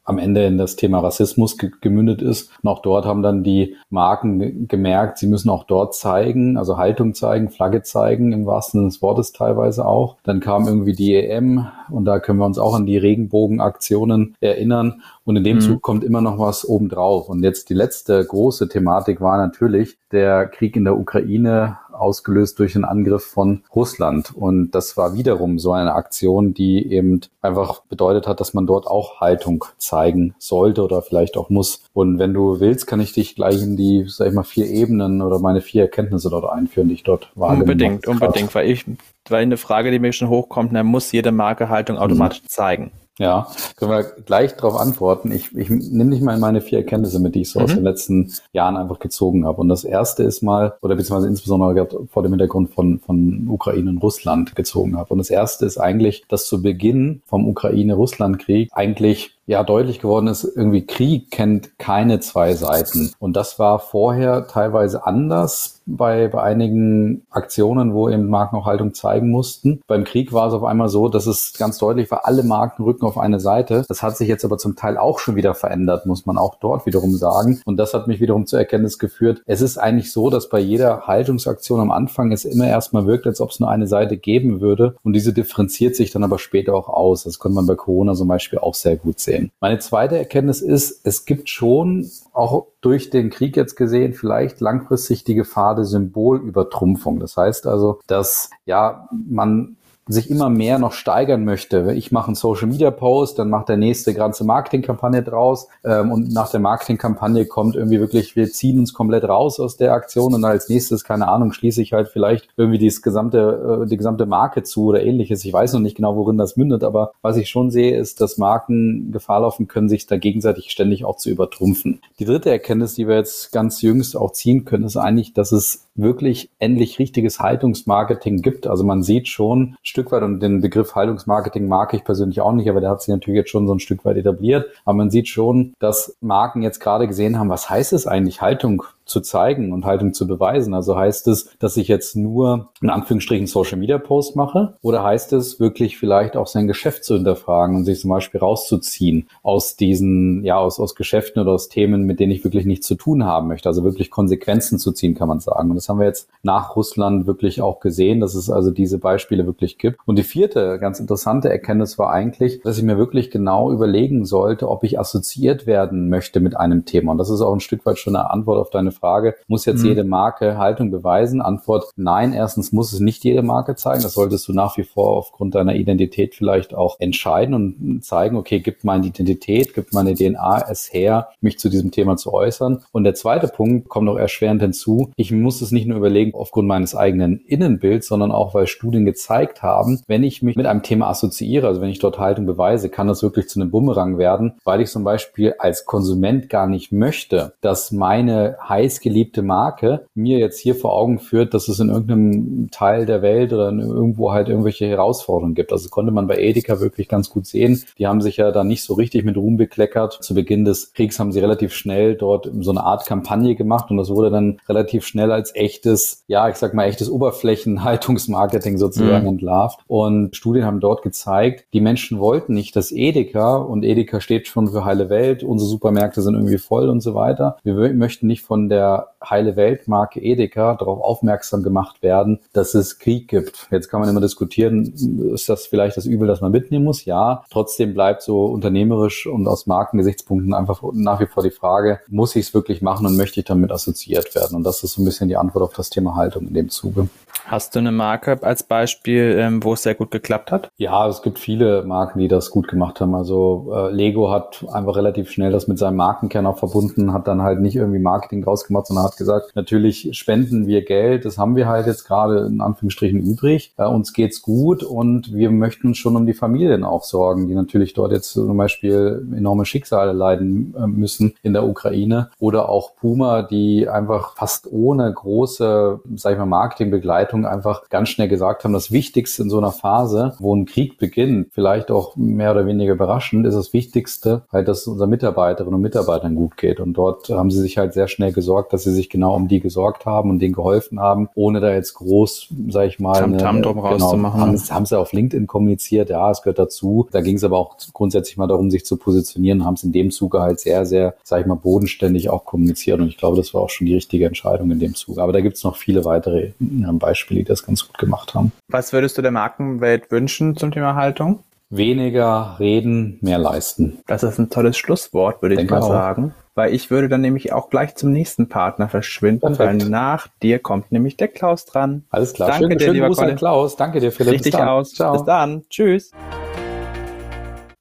am Ende in das Thema Rassismus ge gemündet ist. Und auch dort haben dann die Marken gemerkt, sie müssen auch dort zeigen, also Haltung zeigen, Flagge zeigen, im wahrsten Sinne des Wortes teilweise auch. Dann kam irgendwie die EM und da können wir uns auch an die Regenbogenaktionen erinnern. Und in dem mhm. Zug kommt immer noch was obendrauf. Und jetzt die letzte große Thematik war natürlich der Krieg in der Ukraine, ausgelöst durch den Angriff von Russland. Und das war wiederum so eine Aktion, die eben einfach bedeutet hat, dass man dort auch Haltung zeigen sollte oder vielleicht auch muss. Und wenn du willst, kann ich dich gleich in die, sag ich mal, vier Ebenen oder meine vier Erkenntnisse dort einführen, die ich dort wahrgenommen Unbedingt, unbedingt, weil ich, weil eine Frage, die mir schon hochkommt, dann muss jede Marke Haltung automatisch mhm. zeigen. Ja, können wir gleich darauf antworten. Ich, ich nehme nicht mal meine vier Erkenntnisse mit, die ich so mhm. aus den letzten Jahren einfach gezogen habe. Und das erste ist mal, oder beziehungsweise insbesondere vor dem Hintergrund von, von Ukraine und Russland gezogen habe. Und das erste ist eigentlich, dass zu Beginn vom Ukraine-Russland-Krieg eigentlich ja deutlich geworden ist, irgendwie Krieg kennt keine zwei Seiten. Und das war vorher teilweise anders bei, bei einigen Aktionen, wo eben Marken auch Haltung zeigen mussten. Beim Krieg war es auf einmal so, dass es ganz deutlich war, alle Marken rücken auf eine Seite. Das hat sich jetzt aber zum Teil auch schon wieder verändert, muss man auch dort wiederum sagen. Und das hat mich wiederum zur Erkenntnis geführt. Es ist eigentlich so, dass bei jeder Haltungsaktion am Anfang es immer erstmal wirkt, als ob es nur eine Seite geben würde. Und diese differenziert sich dann aber später auch aus. Das konnte man bei Corona zum Beispiel auch sehr gut sehen sehen. Meine zweite Erkenntnis ist, es gibt schon auch durch den Krieg jetzt gesehen vielleicht langfristig die Gefahr der Symbolübertrumpfung. Das heißt also, dass ja man sich immer mehr noch steigern möchte. Ich mache einen Social Media Post, dann macht der nächste ganze Marketingkampagne draus ähm, und nach der Marketingkampagne kommt irgendwie wirklich, wir ziehen uns komplett raus aus der Aktion und als nächstes, keine Ahnung, schließe ich halt vielleicht irgendwie das gesamte, äh, die gesamte Marke zu oder ähnliches. Ich weiß noch nicht genau, worin das mündet, aber was ich schon sehe, ist, dass Marken Gefahr laufen können, sich da gegenseitig ständig auch zu übertrumpfen. Die dritte Erkenntnis, die wir jetzt ganz jüngst auch ziehen können, ist eigentlich, dass es wirklich endlich richtiges Haltungsmarketing gibt. Also man sieht schon Stück weit, und den Begriff Haltungsmarketing mag ich persönlich auch nicht, aber der hat sich natürlich jetzt schon so ein Stück weit etabliert. Aber man sieht schon, dass Marken jetzt gerade gesehen haben, was heißt es eigentlich, Haltung zu zeigen und Haltung zu beweisen. Also heißt es, dass ich jetzt nur in Anführungsstrichen Social Media Post mache oder heißt es wirklich vielleicht auch sein Geschäft zu hinterfragen und sich zum Beispiel rauszuziehen aus diesen, ja, aus, aus Geschäften oder aus Themen, mit denen ich wirklich nichts zu tun haben möchte. Also wirklich Konsequenzen zu ziehen, kann man sagen. Und das haben wir jetzt nach Russland wirklich auch gesehen, dass es also diese Beispiele wirklich gibt. Und die vierte ganz interessante Erkenntnis war eigentlich, dass ich mir wirklich genau überlegen sollte, ob ich assoziiert werden möchte mit einem Thema. Und das ist auch ein Stück weit schon eine Antwort auf deine Frage, muss jetzt mhm. jede Marke Haltung beweisen? Antwort, nein, erstens muss es nicht jede Marke zeigen. Das solltest du nach wie vor aufgrund deiner Identität vielleicht auch entscheiden und zeigen, okay, gibt meine Identität, gibt meine DNA es her, mich zu diesem Thema zu äußern. Und der zweite Punkt kommt noch erschwerend hinzu. Ich muss es nicht nur überlegen aufgrund meines eigenen Innenbilds, sondern auch, weil Studien gezeigt haben, wenn ich mich mit einem Thema assoziiere, also wenn ich dort Haltung beweise, kann das wirklich zu einem Bumerang werden, weil ich zum Beispiel als Konsument gar nicht möchte, dass meine Heilung heißgeliebte Marke mir jetzt hier vor Augen führt, dass es in irgendeinem Teil der Welt oder irgendwo halt irgendwelche Herausforderungen gibt. Also konnte man bei Edeka wirklich ganz gut sehen. Die haben sich ja da nicht so richtig mit Ruhm bekleckert. Zu Beginn des Kriegs haben sie relativ schnell dort so eine Art Kampagne gemacht und das wurde dann relativ schnell als echtes, ja, ich sag mal echtes Oberflächenhaltungsmarketing sozusagen mhm. entlarvt. Und Studien haben dort gezeigt, die Menschen wollten nicht, dass Edeka und Edeka steht schon für heile Welt, unsere Supermärkte sind irgendwie voll und so weiter. Wir möchten nicht von der der heile Weltmarke Edeka darauf aufmerksam gemacht werden, dass es Krieg gibt. Jetzt kann man immer diskutieren, ist das vielleicht das Übel, das man mitnehmen muss? Ja. Trotzdem bleibt so unternehmerisch und aus Markengesichtspunkten einfach nach wie vor die Frage, muss ich es wirklich machen und möchte ich damit assoziiert werden? Und das ist so ein bisschen die Antwort auf das Thema Haltung in dem Zuge. Hast du eine Marke als Beispiel, ähm, wo es sehr gut geklappt hat? Ja, es gibt viele Marken, die das gut gemacht haben. Also äh, Lego hat einfach relativ schnell das mit seinem Markenkern auch verbunden, hat dann halt nicht irgendwie Marketing draus gemacht, sondern hat gesagt, natürlich spenden wir Geld, das haben wir halt jetzt gerade in Anführungsstrichen übrig. Äh, uns geht's gut und wir möchten uns schon um die Familien auch sorgen, die natürlich dort jetzt zum Beispiel enorme Schicksale leiden äh, müssen in der Ukraine. Oder auch Puma, die einfach fast ohne große, sag ich mal, Marketingbegleitung einfach ganz schnell gesagt haben, das Wichtigste in so einer Phase, wo ein Krieg beginnt, vielleicht auch mehr oder weniger überraschend, ist das Wichtigste halt, dass es unseren Mitarbeiterinnen und Mitarbeitern gut geht. Und dort haben sie sich halt sehr schnell gesorgt gesorgt, dass sie sich genau um die gesorgt haben und denen geholfen haben, ohne da jetzt groß, sag ich mal, Tamtam eine, drum genau, rauszumachen. Haben, haben sie auf LinkedIn kommuniziert, ja, es gehört dazu. Da ging es aber auch grundsätzlich mal darum, sich zu positionieren, haben es in dem Zuge halt sehr, sehr, sag ich mal, bodenständig auch kommuniziert. Und ich glaube, das war auch schon die richtige Entscheidung in dem Zuge. Aber da gibt es noch viele weitere Beispiele, die das ganz gut gemacht haben. Was würdest du der Markenwelt wünschen zum Thema Haltung? Weniger reden, mehr leisten. Das ist ein tolles Schlusswort, würde ich Denke mal auch. sagen. Weil ich würde dann nämlich auch gleich zum nächsten Partner verschwinden, Perfekt. weil nach dir kommt nämlich der Klaus dran. Alles klar. Danke schönen, dir, schönen lieber Gruß an. Klaus. Danke dir, Philipp. Richtig Bis dann. aus. Ciao. Bis dann. Tschüss.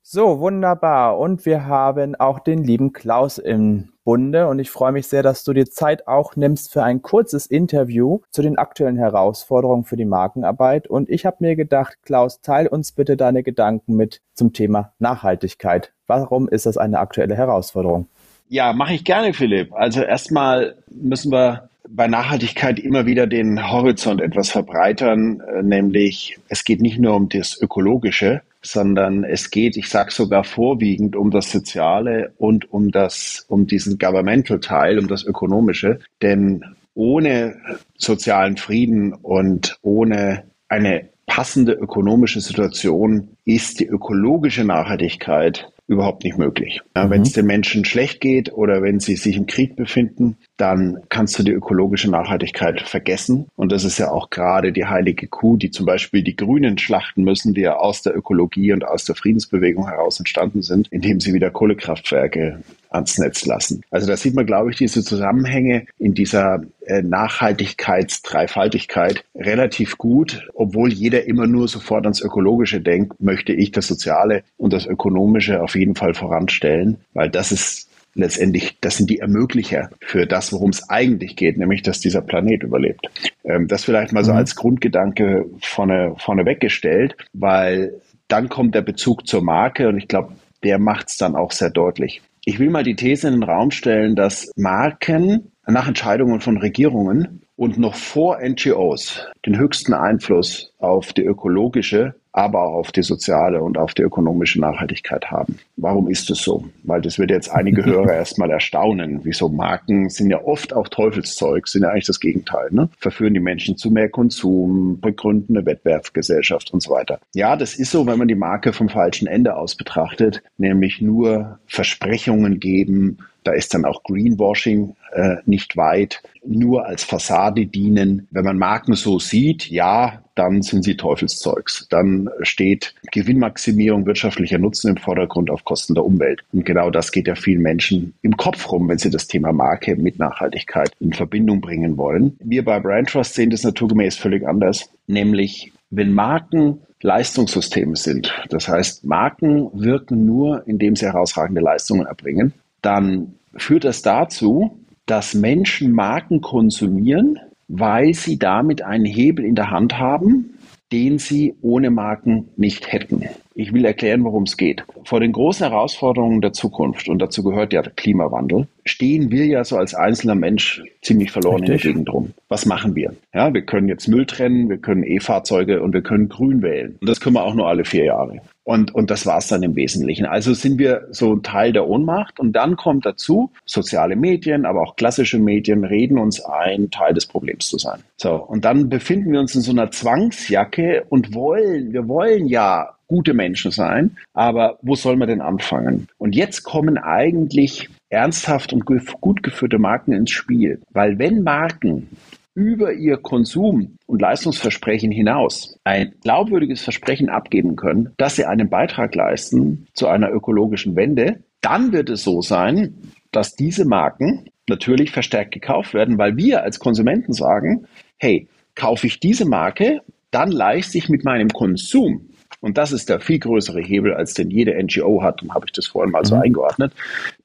So, wunderbar. Und wir haben auch den lieben Klaus im Bunde. Und ich freue mich sehr, dass du dir Zeit auch nimmst für ein kurzes Interview zu den aktuellen Herausforderungen für die Markenarbeit. Und ich habe mir gedacht, Klaus, teil uns bitte deine Gedanken mit zum Thema Nachhaltigkeit. Warum ist das eine aktuelle Herausforderung? Ja, mache ich gerne, Philipp. Also erstmal müssen wir bei Nachhaltigkeit immer wieder den Horizont etwas verbreitern, äh, nämlich es geht nicht nur um das Ökologische, sondern es geht, ich sage sogar vorwiegend um das Soziale und um das, um diesen Governmental Teil, um das Ökonomische. Denn ohne sozialen Frieden und ohne eine passende ökonomische Situation ist die ökologische Nachhaltigkeit überhaupt nicht möglich. Ja, Wenn es den Menschen schlecht geht oder wenn sie sich im Krieg befinden, dann kannst du die ökologische Nachhaltigkeit vergessen. Und das ist ja auch gerade die heilige Kuh, die zum Beispiel die Grünen schlachten müssen, die ja aus der Ökologie und aus der Friedensbewegung heraus entstanden sind, indem sie wieder Kohlekraftwerke ans Netz lassen. Also da sieht man, glaube ich, diese Zusammenhänge in dieser äh, Nachhaltigkeitsdreifaltigkeit relativ gut. Obwohl jeder immer nur sofort ans Ökologische denkt, möchte ich das Soziale und das Ökonomische auf jeden Fall voranstellen, weil das ist letztendlich, das sind die Ermöglicher für das, worum es eigentlich geht, nämlich, dass dieser Planet überlebt. Ähm, das vielleicht mal so als Grundgedanke vorne, vorne weggestellt, weil dann kommt der Bezug zur Marke und ich glaube, der macht es dann auch sehr deutlich. Ich will mal die These in den Raum stellen, dass Marken nach Entscheidungen von Regierungen und noch vor NGOs den höchsten Einfluss auf die ökologische, aber auch auf die soziale und auf die ökonomische Nachhaltigkeit haben. Warum ist es so? Weil das wird jetzt einige Hörer erstmal erstaunen. Wieso Marken sind ja oft auch Teufelszeug, sind ja eigentlich das Gegenteil. Ne? Verführen die Menschen zu mehr Konsum, begründen eine Wettbewerbsgesellschaft und so weiter. Ja, das ist so, wenn man die Marke vom falschen Ende aus betrachtet, nämlich nur Versprechungen geben, da ist dann auch Greenwashing äh, nicht weit, nur als Fassade dienen. Wenn man Marken so sieht, ja, dann sind sie Teufelszeugs. Dann steht Gewinnmaximierung, wirtschaftlicher Nutzen im Vordergrund auf Kosten der Umwelt. Und genau das geht ja vielen Menschen im Kopf rum, wenn sie das Thema Marke mit Nachhaltigkeit in Verbindung bringen wollen. Wir bei Brand Trust sehen das naturgemäß völlig anders, nämlich wenn Marken Leistungssysteme sind, das heißt Marken wirken nur, indem sie herausragende Leistungen erbringen, dann führt das dazu, dass Menschen Marken konsumieren, weil sie damit einen Hebel in der Hand haben, den sie ohne Marken nicht hätten. Ich will erklären, worum es geht. Vor den großen Herausforderungen der Zukunft, und dazu gehört ja der Klimawandel, stehen wir ja so als einzelner Mensch ziemlich verloren in Richtig. der Gegend rum. Was machen wir? Ja, wir können jetzt Müll trennen, wir können E-Fahrzeuge und wir können grün wählen. Und das können wir auch nur alle vier Jahre. Und, und das war's dann im Wesentlichen. Also sind wir so ein Teil der Ohnmacht. Und dann kommt dazu, soziale Medien, aber auch klassische Medien reden uns ein, Teil des Problems zu sein. So, und dann befinden wir uns in so einer Zwangsjacke und wollen, wir wollen ja gute Menschen sein, aber wo soll man denn anfangen? Und jetzt kommen eigentlich ernsthaft und gut geführte Marken ins Spiel. Weil wenn Marken über ihr Konsum- und Leistungsversprechen hinaus ein glaubwürdiges Versprechen abgeben können, dass sie einen Beitrag leisten zu einer ökologischen Wende, dann wird es so sein, dass diese Marken natürlich verstärkt gekauft werden, weil wir als Konsumenten sagen, hey, kaufe ich diese Marke, dann leiste ich mit meinem Konsum und das ist der viel größere Hebel, als den jede NGO hat, und habe ich das vorhin mal so eingeordnet,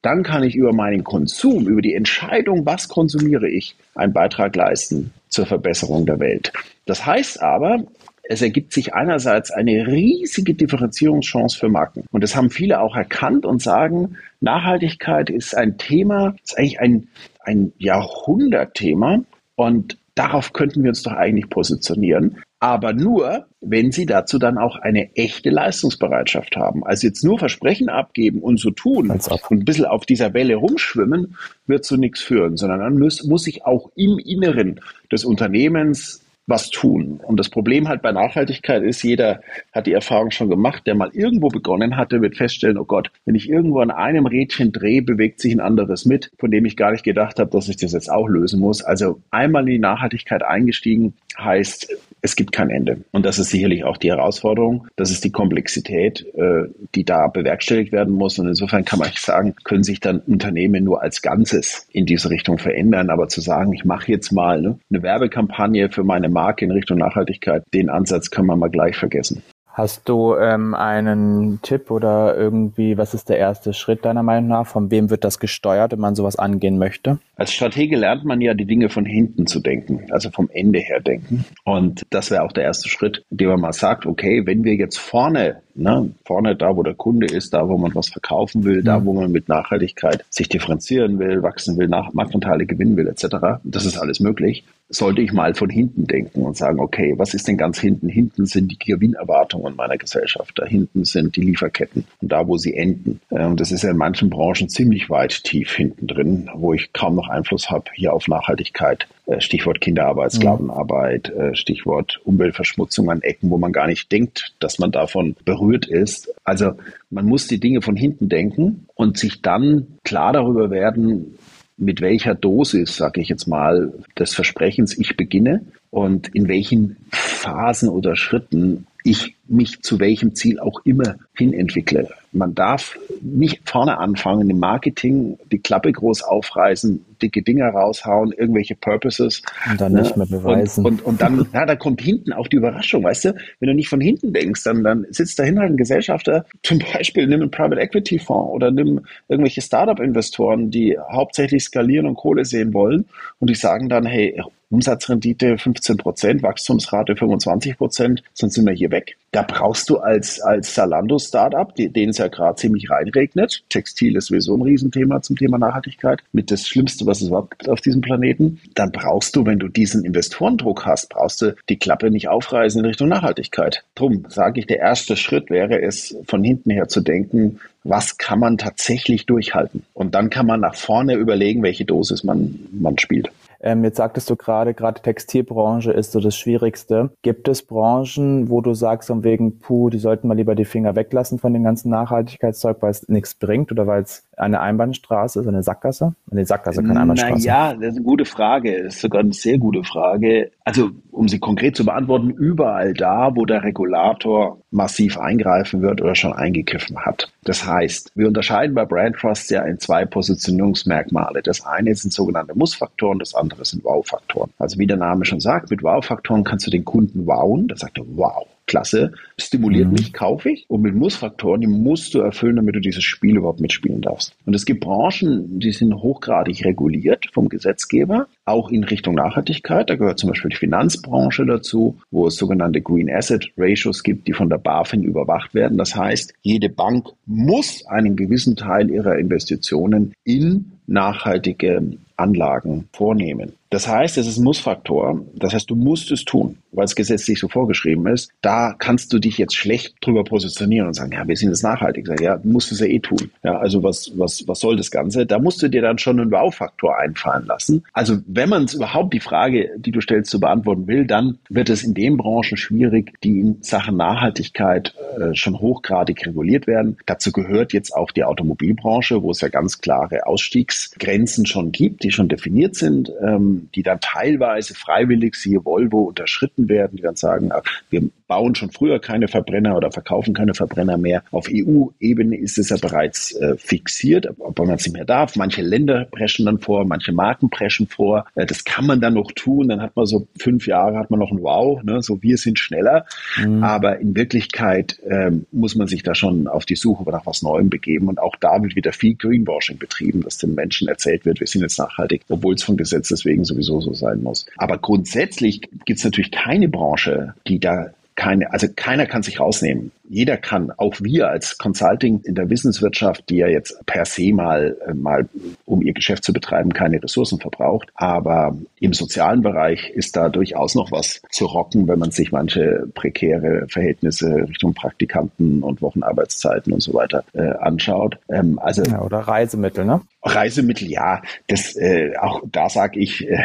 dann kann ich über meinen Konsum, über die Entscheidung, was konsumiere ich, einen Beitrag leisten zur Verbesserung der Welt. Das heißt aber, es ergibt sich einerseits eine riesige Differenzierungschance für Marken. Und das haben viele auch erkannt und sagen, Nachhaltigkeit ist ein Thema, ist eigentlich ein, ein Jahrhundertthema und darauf könnten wir uns doch eigentlich positionieren. Aber nur, wenn sie dazu dann auch eine echte Leistungsbereitschaft haben. Also jetzt nur Versprechen abgeben und so tun und ein bisschen auf dieser Welle rumschwimmen, wird zu nichts führen, sondern dann muss, muss sich auch im Inneren des Unternehmens was tun. Und das Problem halt bei Nachhaltigkeit ist, jeder hat die Erfahrung schon gemacht, der mal irgendwo begonnen hatte, wird feststellen, oh Gott, wenn ich irgendwo an einem Rädchen drehe, bewegt sich ein anderes mit, von dem ich gar nicht gedacht habe, dass ich das jetzt auch lösen muss. Also einmal in die Nachhaltigkeit eingestiegen heißt, es gibt kein Ende. Und das ist sicherlich auch die Herausforderung. Das ist die Komplexität, äh, die da bewerkstelligt werden muss. Und insofern kann man nicht sagen, können sich dann Unternehmen nur als Ganzes in diese Richtung verändern. Aber zu sagen, ich mache jetzt mal ne, eine Werbekampagne für meine Marke in Richtung Nachhaltigkeit, den Ansatz kann man mal gleich vergessen. Hast du ähm, einen Tipp oder irgendwie, was ist der erste Schritt deiner Meinung nach? Von wem wird das gesteuert, wenn man sowas angehen möchte? Als Stratege lernt man ja, die Dinge von hinten zu denken, also vom Ende her denken. Und das wäre auch der erste Schritt, indem man mal sagt, okay, wenn wir jetzt vorne, ne, vorne da, wo der Kunde ist, da, wo man was verkaufen will, da, mhm. wo man mit Nachhaltigkeit sich differenzieren will, wachsen will, nach Marktanteile gewinnen will, etc., das ist alles möglich, sollte ich mal von hinten denken und sagen, okay, was ist denn ganz hinten? Hinten sind die Gewinnerwartungen meiner Gesellschaft, da hinten sind die Lieferketten und da, wo sie enden. Und ähm, das ist ja in manchen Branchen ziemlich weit tief hinten drin, wo ich kaum noch Einfluss habe hier auf Nachhaltigkeit. Äh, Stichwort Kinderarbeit, Sklavenarbeit, äh, Stichwort Umweltverschmutzung an Ecken, wo man gar nicht denkt, dass man davon berührt ist. Also man muss die Dinge von hinten denken und sich dann klar darüber werden, mit welcher Dosis, sage ich jetzt mal, des Versprechens ich beginne und in welchen Phasen oder Schritten ich mich zu welchem Ziel auch immer hin entwickle. Man darf nicht vorne anfangen im Marketing, die Klappe groß aufreißen, dicke Dinger raushauen, irgendwelche Purposes. Und dann nicht mehr beweisen. Und, und, und dann, ja, da kommt hinten auch die Überraschung, weißt du? Wenn du nicht von hinten denkst, dann, dann sitzt dahin halt ein Gesellschafter, zum Beispiel nimm einen Private Equity Fonds oder nimm irgendwelche Startup-Investoren, die hauptsächlich skalieren und Kohle sehen wollen und die sagen dann, hey, Umsatzrendite 15 Prozent, Wachstumsrate 25 Prozent, sonst sind wir hier weg. Da brauchst du als, als Zalando-Startup, den es ja gerade ziemlich reinregnet, Textil ist sowieso ein Riesenthema zum Thema Nachhaltigkeit, mit das Schlimmste, was es überhaupt gibt auf diesem Planeten, dann brauchst du, wenn du diesen Investorendruck hast, brauchst du die Klappe nicht aufreißen in Richtung Nachhaltigkeit. Drum sage ich, der erste Schritt wäre es, von hinten her zu denken, was kann man tatsächlich durchhalten? Und dann kann man nach vorne überlegen, welche Dosis man, man spielt. Ähm, jetzt sagtest du gerade, gerade Textilbranche ist so das Schwierigste. Gibt es Branchen, wo du sagst, um wegen, puh, die sollten mal lieber die Finger weglassen von dem ganzen Nachhaltigkeitszeug, weil es nichts bringt oder weil es eine Einbahnstraße ist, eine Sackgasse? Eine Sackgasse, keine Einbahnstraße. Ja, das ist eine gute Frage. Das ist sogar eine sehr gute Frage. Also, um sie konkret zu beantworten, überall da, wo der Regulator massiv eingreifen wird oder schon eingegriffen hat. Das heißt, wir unterscheiden bei Brand Trust ja in zwei Positionierungsmerkmale. Das eine sind sogenannte Muss-Faktoren, das andere sind Wow-Faktoren. Also wie der Name schon sagt, mit Wow-Faktoren kannst du den Kunden wowen. Da sagt er, wow, klasse, stimuliert mhm. mich, kaufe ich. Und mit Muss-Faktoren, die musst du erfüllen, damit du dieses Spiel überhaupt mitspielen darfst. Und es gibt Branchen, die sind hochgradig reguliert vom Gesetzgeber, auch in Richtung Nachhaltigkeit. Da gehört zum Beispiel die Finanzbranche dazu, wo es sogenannte Green Asset Ratios gibt, die von der BaFin überwacht werden. Das heißt, jede Bank muss einen gewissen Teil ihrer Investitionen in nachhaltige Anlagen vornehmen. Das heißt, es ist ein Mussfaktor. Das heißt, du musst es tun, weil es gesetzlich so vorgeschrieben ist. Da kannst du dich jetzt schlecht drüber positionieren und sagen, ja, wir sind jetzt nachhaltig. Ja, du musst es ja eh tun. Ja, also was, was, was soll das Ganze? Da musst du dir dann schon einen Wow-Faktor einfallen lassen. Also wenn man es überhaupt die Frage, die du stellst, zu beantworten will, dann wird es in den Branchen schwierig, die in Sachen Nachhaltigkeit äh, schon hochgradig reguliert werden. Dazu gehört jetzt auch die Automobilbranche, wo es ja ganz klare Ausstiegsgrenzen schon gibt, die schon definiert sind. Ähm, die dann teilweise freiwillig, siehe Volvo, unterschritten werden, die dann sagen, wir bauen schon früher keine Verbrenner oder verkaufen keine Verbrenner mehr. Auf EU-Ebene ist es ja bereits äh, fixiert, ob man es nicht mehr darf. Manche Länder preschen dann vor, manche Marken preschen vor. Äh, das kann man dann noch tun. Dann hat man so fünf Jahre, hat man noch ein Wow, ne? so wir sind schneller. Mhm. Aber in Wirklichkeit ähm, muss man sich da schon auf die Suche nach was Neuem begeben. Und auch da wird wieder viel Greenwashing betrieben, dass den Menschen erzählt wird, wir sind jetzt nachhaltig, obwohl es von Gesetzes wegen sowieso so sein muss. Aber grundsätzlich gibt es natürlich keine Branche, die da keine, also keiner kann sich rausnehmen. Jeder kann, auch wir als Consulting in der Wissenswirtschaft, die ja jetzt per se mal, äh, mal, um ihr Geschäft zu betreiben, keine Ressourcen verbraucht. Aber im sozialen Bereich ist da durchaus noch was zu rocken, wenn man sich manche prekäre Verhältnisse Richtung Praktikanten und Wochenarbeitszeiten und so weiter äh, anschaut. Ähm, also ja, oder Reisemittel, ne? Reisemittel, ja, das äh, auch da sage ich, äh,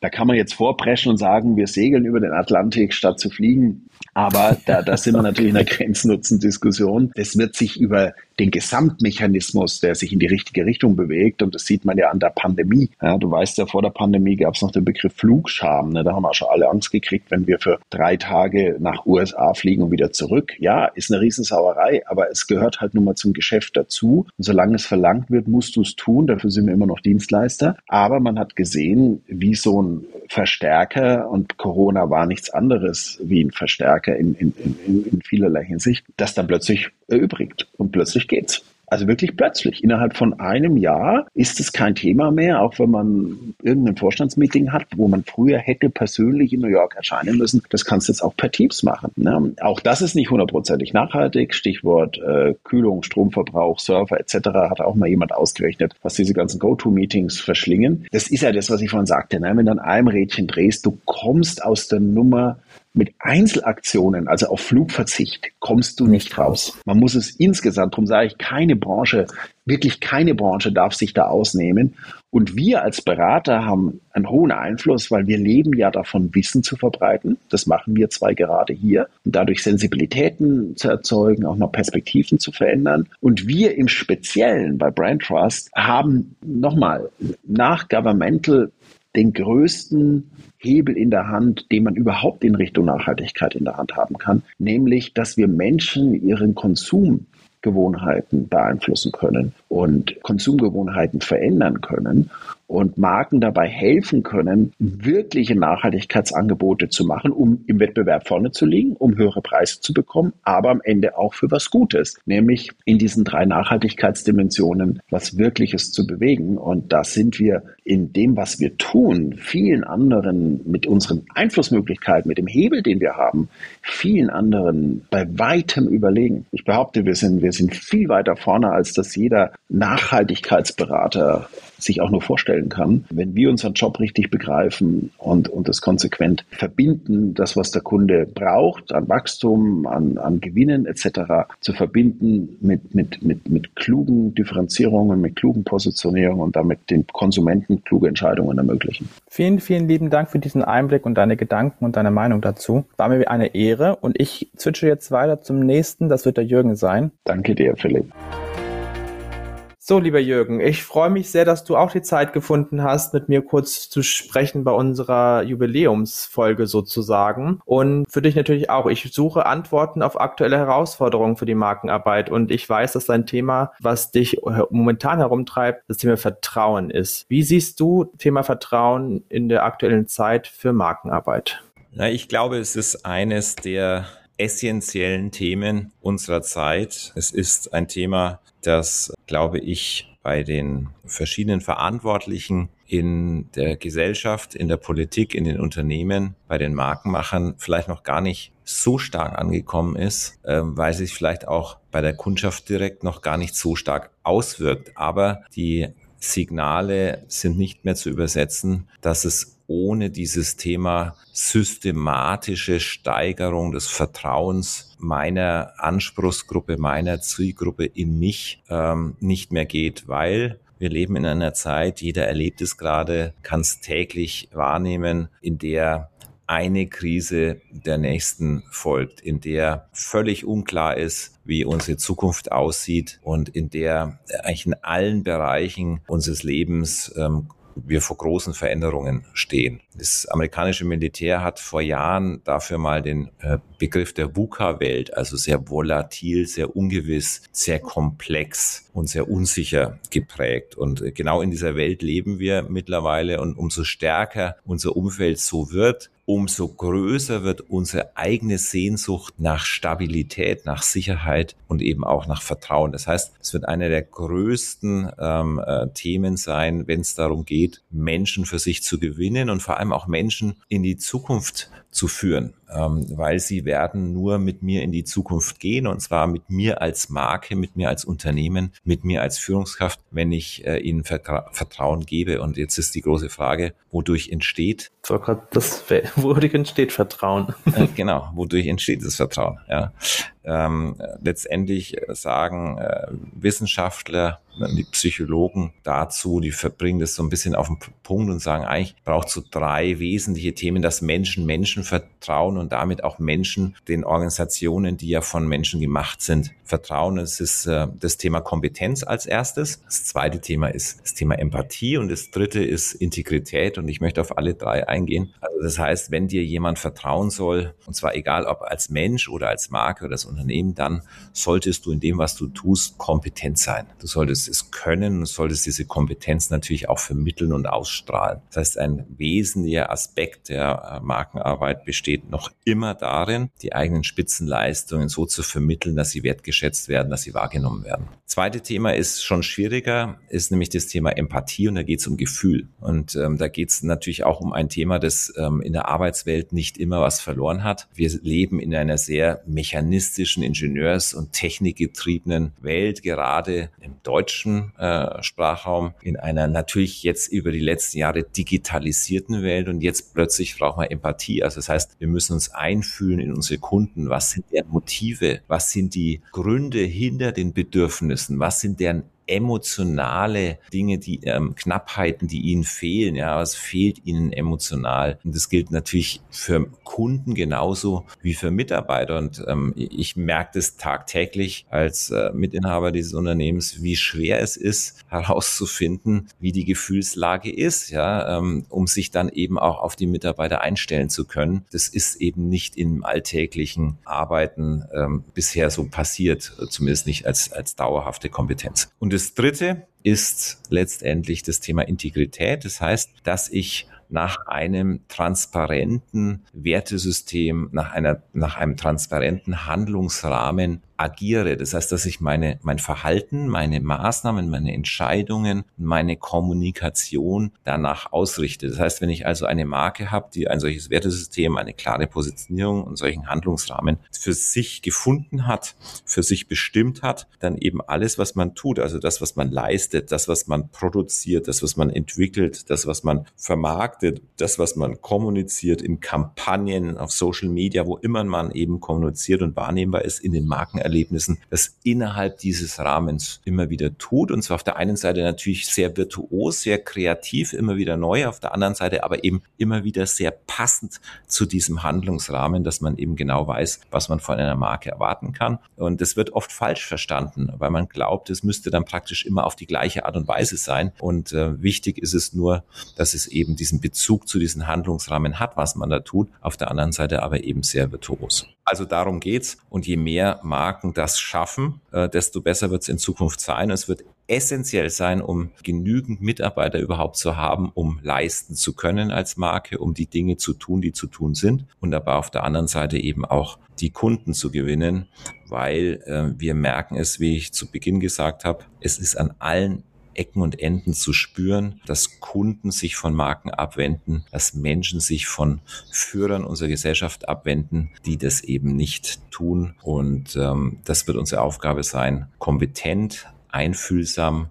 da kann man jetzt vorpreschen und sagen, wir segeln über den Atlantik statt zu fliegen. Aber da, da sind wir natürlich in der Grenznutzen-Diskussion. Das wird sich über den Gesamtmechanismus, der sich in die richtige Richtung bewegt. Und das sieht man ja an der Pandemie. Ja, du weißt ja, vor der Pandemie gab es noch den Begriff Flugscham. Ne? Da haben wir schon alle Angst gekriegt, wenn wir für drei Tage nach USA fliegen und wieder zurück. Ja, ist eine Riesensauerei, aber es gehört halt nun mal zum Geschäft dazu. Und solange es verlangt wird, musst du es tun. Dafür sind wir immer noch Dienstleister. Aber man hat gesehen, wie so ein Verstärker und Corona war nichts anderes wie ein Verstärker in, in, in, in vielerlei Hinsicht, das dann plötzlich erübrigt und plötzlich geht's. Also wirklich plötzlich. Innerhalb von einem Jahr ist es kein Thema mehr, auch wenn man irgendein Vorstandsmeeting hat, wo man früher hätte persönlich in New York erscheinen müssen. Das kannst du jetzt auch per Teams machen. Ne? Auch das ist nicht hundertprozentig nachhaltig. Stichwort äh, Kühlung, Stromverbrauch, Server etc. hat auch mal jemand ausgerechnet, was diese ganzen Go-To-Meetings verschlingen. Das ist ja das, was ich vorhin sagte. Ne? Wenn du an einem Rädchen drehst, du kommst aus der Nummer mit Einzelaktionen, also auf Flugverzicht, kommst du nicht raus. Man muss es insgesamt, darum sage ich, keine Branche, wirklich keine Branche darf sich da ausnehmen. Und wir als Berater haben einen hohen Einfluss, weil wir leben ja davon, Wissen zu verbreiten. Das machen wir zwei gerade hier. Und dadurch Sensibilitäten zu erzeugen, auch noch Perspektiven zu verändern. Und wir im Speziellen bei Brand Trust haben nochmal nach Governmental den größten Hebel in der Hand, den man überhaupt in Richtung Nachhaltigkeit in der Hand haben kann, nämlich, dass wir Menschen ihren Konsum Gewohnheiten beeinflussen können und Konsumgewohnheiten verändern können und Marken dabei helfen können, wirkliche Nachhaltigkeitsangebote zu machen, um im Wettbewerb vorne zu liegen, um höhere Preise zu bekommen, aber am Ende auch für was Gutes, nämlich in diesen drei Nachhaltigkeitsdimensionen was Wirkliches zu bewegen. Und da sind wir in dem, was wir tun, vielen anderen mit unseren Einflussmöglichkeiten, mit dem Hebel, den wir haben, vielen anderen bei weitem überlegen. Ich behaupte, wir sind, wir sind viel weiter vorne, als das jeder Nachhaltigkeitsberater sich auch nur vorstellen kann. Wenn wir unseren Job richtig begreifen und, und das konsequent verbinden, das, was der Kunde braucht, an Wachstum, an, an Gewinnen etc., zu verbinden mit, mit, mit, mit klugen Differenzierungen, mit klugen Positionierungen und damit den Konsumenten kluge Entscheidungen ermöglichen. Vielen, vielen lieben Dank für diesen Einblick und deine Gedanken und deine Meinung dazu. War mir eine Ehre und ich zwitsche jetzt weiter zum nächsten, das wird der Jürgen sein. Danke dir, Philipp. So, lieber Jürgen, ich freue mich sehr, dass du auch die Zeit gefunden hast, mit mir kurz zu sprechen bei unserer Jubiläumsfolge sozusagen. Und für dich natürlich auch. Ich suche Antworten auf aktuelle Herausforderungen für die Markenarbeit. Und ich weiß, dass dein Thema, was dich momentan herumtreibt, das Thema Vertrauen ist. Wie siehst du Thema Vertrauen in der aktuellen Zeit für Markenarbeit? Na, ich glaube, es ist eines der essentiellen Themen unserer Zeit. Es ist ein Thema, das, glaube ich, bei den verschiedenen Verantwortlichen in der Gesellschaft, in der Politik, in den Unternehmen, bei den Markenmachern vielleicht noch gar nicht so stark angekommen ist, ähm, weil sich vielleicht auch bei der Kundschaft direkt noch gar nicht so stark auswirkt. Aber die Signale sind nicht mehr zu übersetzen, dass es ohne dieses Thema systematische Steigerung des Vertrauens meiner Anspruchsgruppe, meiner Zielgruppe in mich ähm, nicht mehr geht, weil wir leben in einer Zeit, jeder erlebt es gerade, kann es täglich wahrnehmen, in der eine Krise der nächsten folgt, in der völlig unklar ist, wie unsere Zukunft aussieht und in der eigentlich in allen Bereichen unseres Lebens ähm, wir vor großen Veränderungen stehen. Das amerikanische Militär hat vor Jahren dafür mal den äh, Begriff der VUCA-Welt, also sehr volatil, sehr ungewiss, sehr komplex und sehr unsicher geprägt. Und äh, genau in dieser Welt leben wir mittlerweile und umso stärker unser Umfeld so wird, umso größer wird unsere eigene Sehnsucht nach Stabilität, nach Sicherheit und eben auch nach Vertrauen. Das heißt, es wird einer der größten ähm, äh, Themen sein, wenn es darum geht, Menschen für sich zu gewinnen und vor allem auch Menschen in die Zukunft zu führen. ähm, weil sie werden nur mit mir in die Zukunft gehen und zwar mit mir als Marke, mit mir als Unternehmen, mit mir als Führungskraft, wenn ich äh, ihnen Vertra Vertrauen gebe. Und jetzt ist die große Frage, wodurch entsteht? So das, wodurch entsteht Vertrauen? Äh, genau, wodurch entsteht das Vertrauen? Ja ähm, letztendlich sagen äh, Wissenschaftler, die Psychologen dazu, die verbringen das so ein bisschen auf den Punkt und sagen, eigentlich braucht es so drei wesentliche Themen, dass Menschen Menschen vertrauen und damit auch Menschen den Organisationen, die ja von Menschen gemacht sind, vertrauen. Es ist äh, das Thema Kompetenz als erstes. Das zweite Thema ist das Thema Empathie und das dritte ist Integrität und ich möchte auf alle drei eingehen. Also das heißt, wenn dir jemand vertrauen soll, und zwar egal ob als Mensch oder als Marke oder als Unternehmen, dann solltest du in dem, was du tust, kompetent sein. Du solltest es können und solltest diese Kompetenz natürlich auch vermitteln und ausstrahlen. Das heißt, ein wesentlicher Aspekt der äh, Markenarbeit besteht noch immer darin, die eigenen Spitzenleistungen so zu vermitteln, dass sie wertgeschätzt werden, dass sie wahrgenommen werden. Zweite Thema ist schon schwieriger, ist nämlich das Thema Empathie und da geht es um Gefühl. Und ähm, da geht es natürlich auch um ein Thema, das ähm, in der Arbeitswelt nicht immer was verloren hat. Wir leben in einer sehr mechanistischen realistischen Ingenieurs- und technikgetriebenen Welt, gerade im deutschen äh, Sprachraum, in einer natürlich jetzt über die letzten Jahre digitalisierten Welt und jetzt plötzlich braucht man Empathie. Also das heißt, wir müssen uns einfühlen in unsere Kunden. Was sind deren Motive? Was sind die Gründe hinter den Bedürfnissen? Was sind deren emotionale Dinge, die ähm, Knappheiten, die ihnen fehlen. Ja, was fehlt ihnen emotional? Und das gilt natürlich für Kunden genauso wie für Mitarbeiter. Und ähm, ich merke das tagtäglich als äh, Mitinhaber dieses Unternehmens, wie schwer es ist, herauszufinden, wie die Gefühlslage ist, ja, ähm, um sich dann eben auch auf die Mitarbeiter einstellen zu können. Das ist eben nicht im alltäglichen Arbeiten ähm, bisher so passiert, zumindest nicht als, als dauerhafte Kompetenz. Und das dritte ist letztendlich das Thema Integrität. Das heißt, dass ich nach einem transparenten Wertesystem, nach einer, nach einem transparenten Handlungsrahmen agiere. Das heißt, dass ich meine, mein Verhalten, meine Maßnahmen, meine Entscheidungen, meine Kommunikation danach ausrichte. Das heißt, wenn ich also eine Marke habe, die ein solches Wertesystem, eine klare Positionierung und solchen Handlungsrahmen für sich gefunden hat, für sich bestimmt hat, dann eben alles, was man tut, also das, was man leistet, das, was man produziert, das, was man entwickelt, das, was man vermarktet, das, was man kommuniziert in Kampagnen, auf Social Media, wo immer man eben kommuniziert und wahrnehmbar ist, in den Marken Erlebnissen das innerhalb dieses Rahmens immer wieder tut. Und zwar auf der einen Seite natürlich sehr virtuos, sehr kreativ, immer wieder neu, auf der anderen Seite aber eben immer wieder sehr passend zu diesem Handlungsrahmen, dass man eben genau weiß, was man von einer Marke erwarten kann. Und das wird oft falsch verstanden, weil man glaubt, es müsste dann praktisch immer auf die gleiche Art und Weise sein. Und äh, wichtig ist es nur, dass es eben diesen Bezug zu diesen Handlungsrahmen hat, was man da tut. Auf der anderen Seite aber eben sehr virtuos. Also darum geht's. Und je mehr Marken das schaffen, äh, desto besser wird es in Zukunft sein. Es wird essentiell sein, um genügend Mitarbeiter überhaupt zu haben, um leisten zu können als Marke, um die Dinge zu tun, die zu tun sind. Und aber auf der anderen Seite eben auch die Kunden zu gewinnen, weil äh, wir merken es, wie ich zu Beginn gesagt habe, es ist an allen Ecken und Enden zu spüren, dass Kunden sich von Marken abwenden, dass Menschen sich von Führern unserer Gesellschaft abwenden, die das eben nicht tun. Und ähm, das wird unsere Aufgabe sein, kompetent, einfühlsam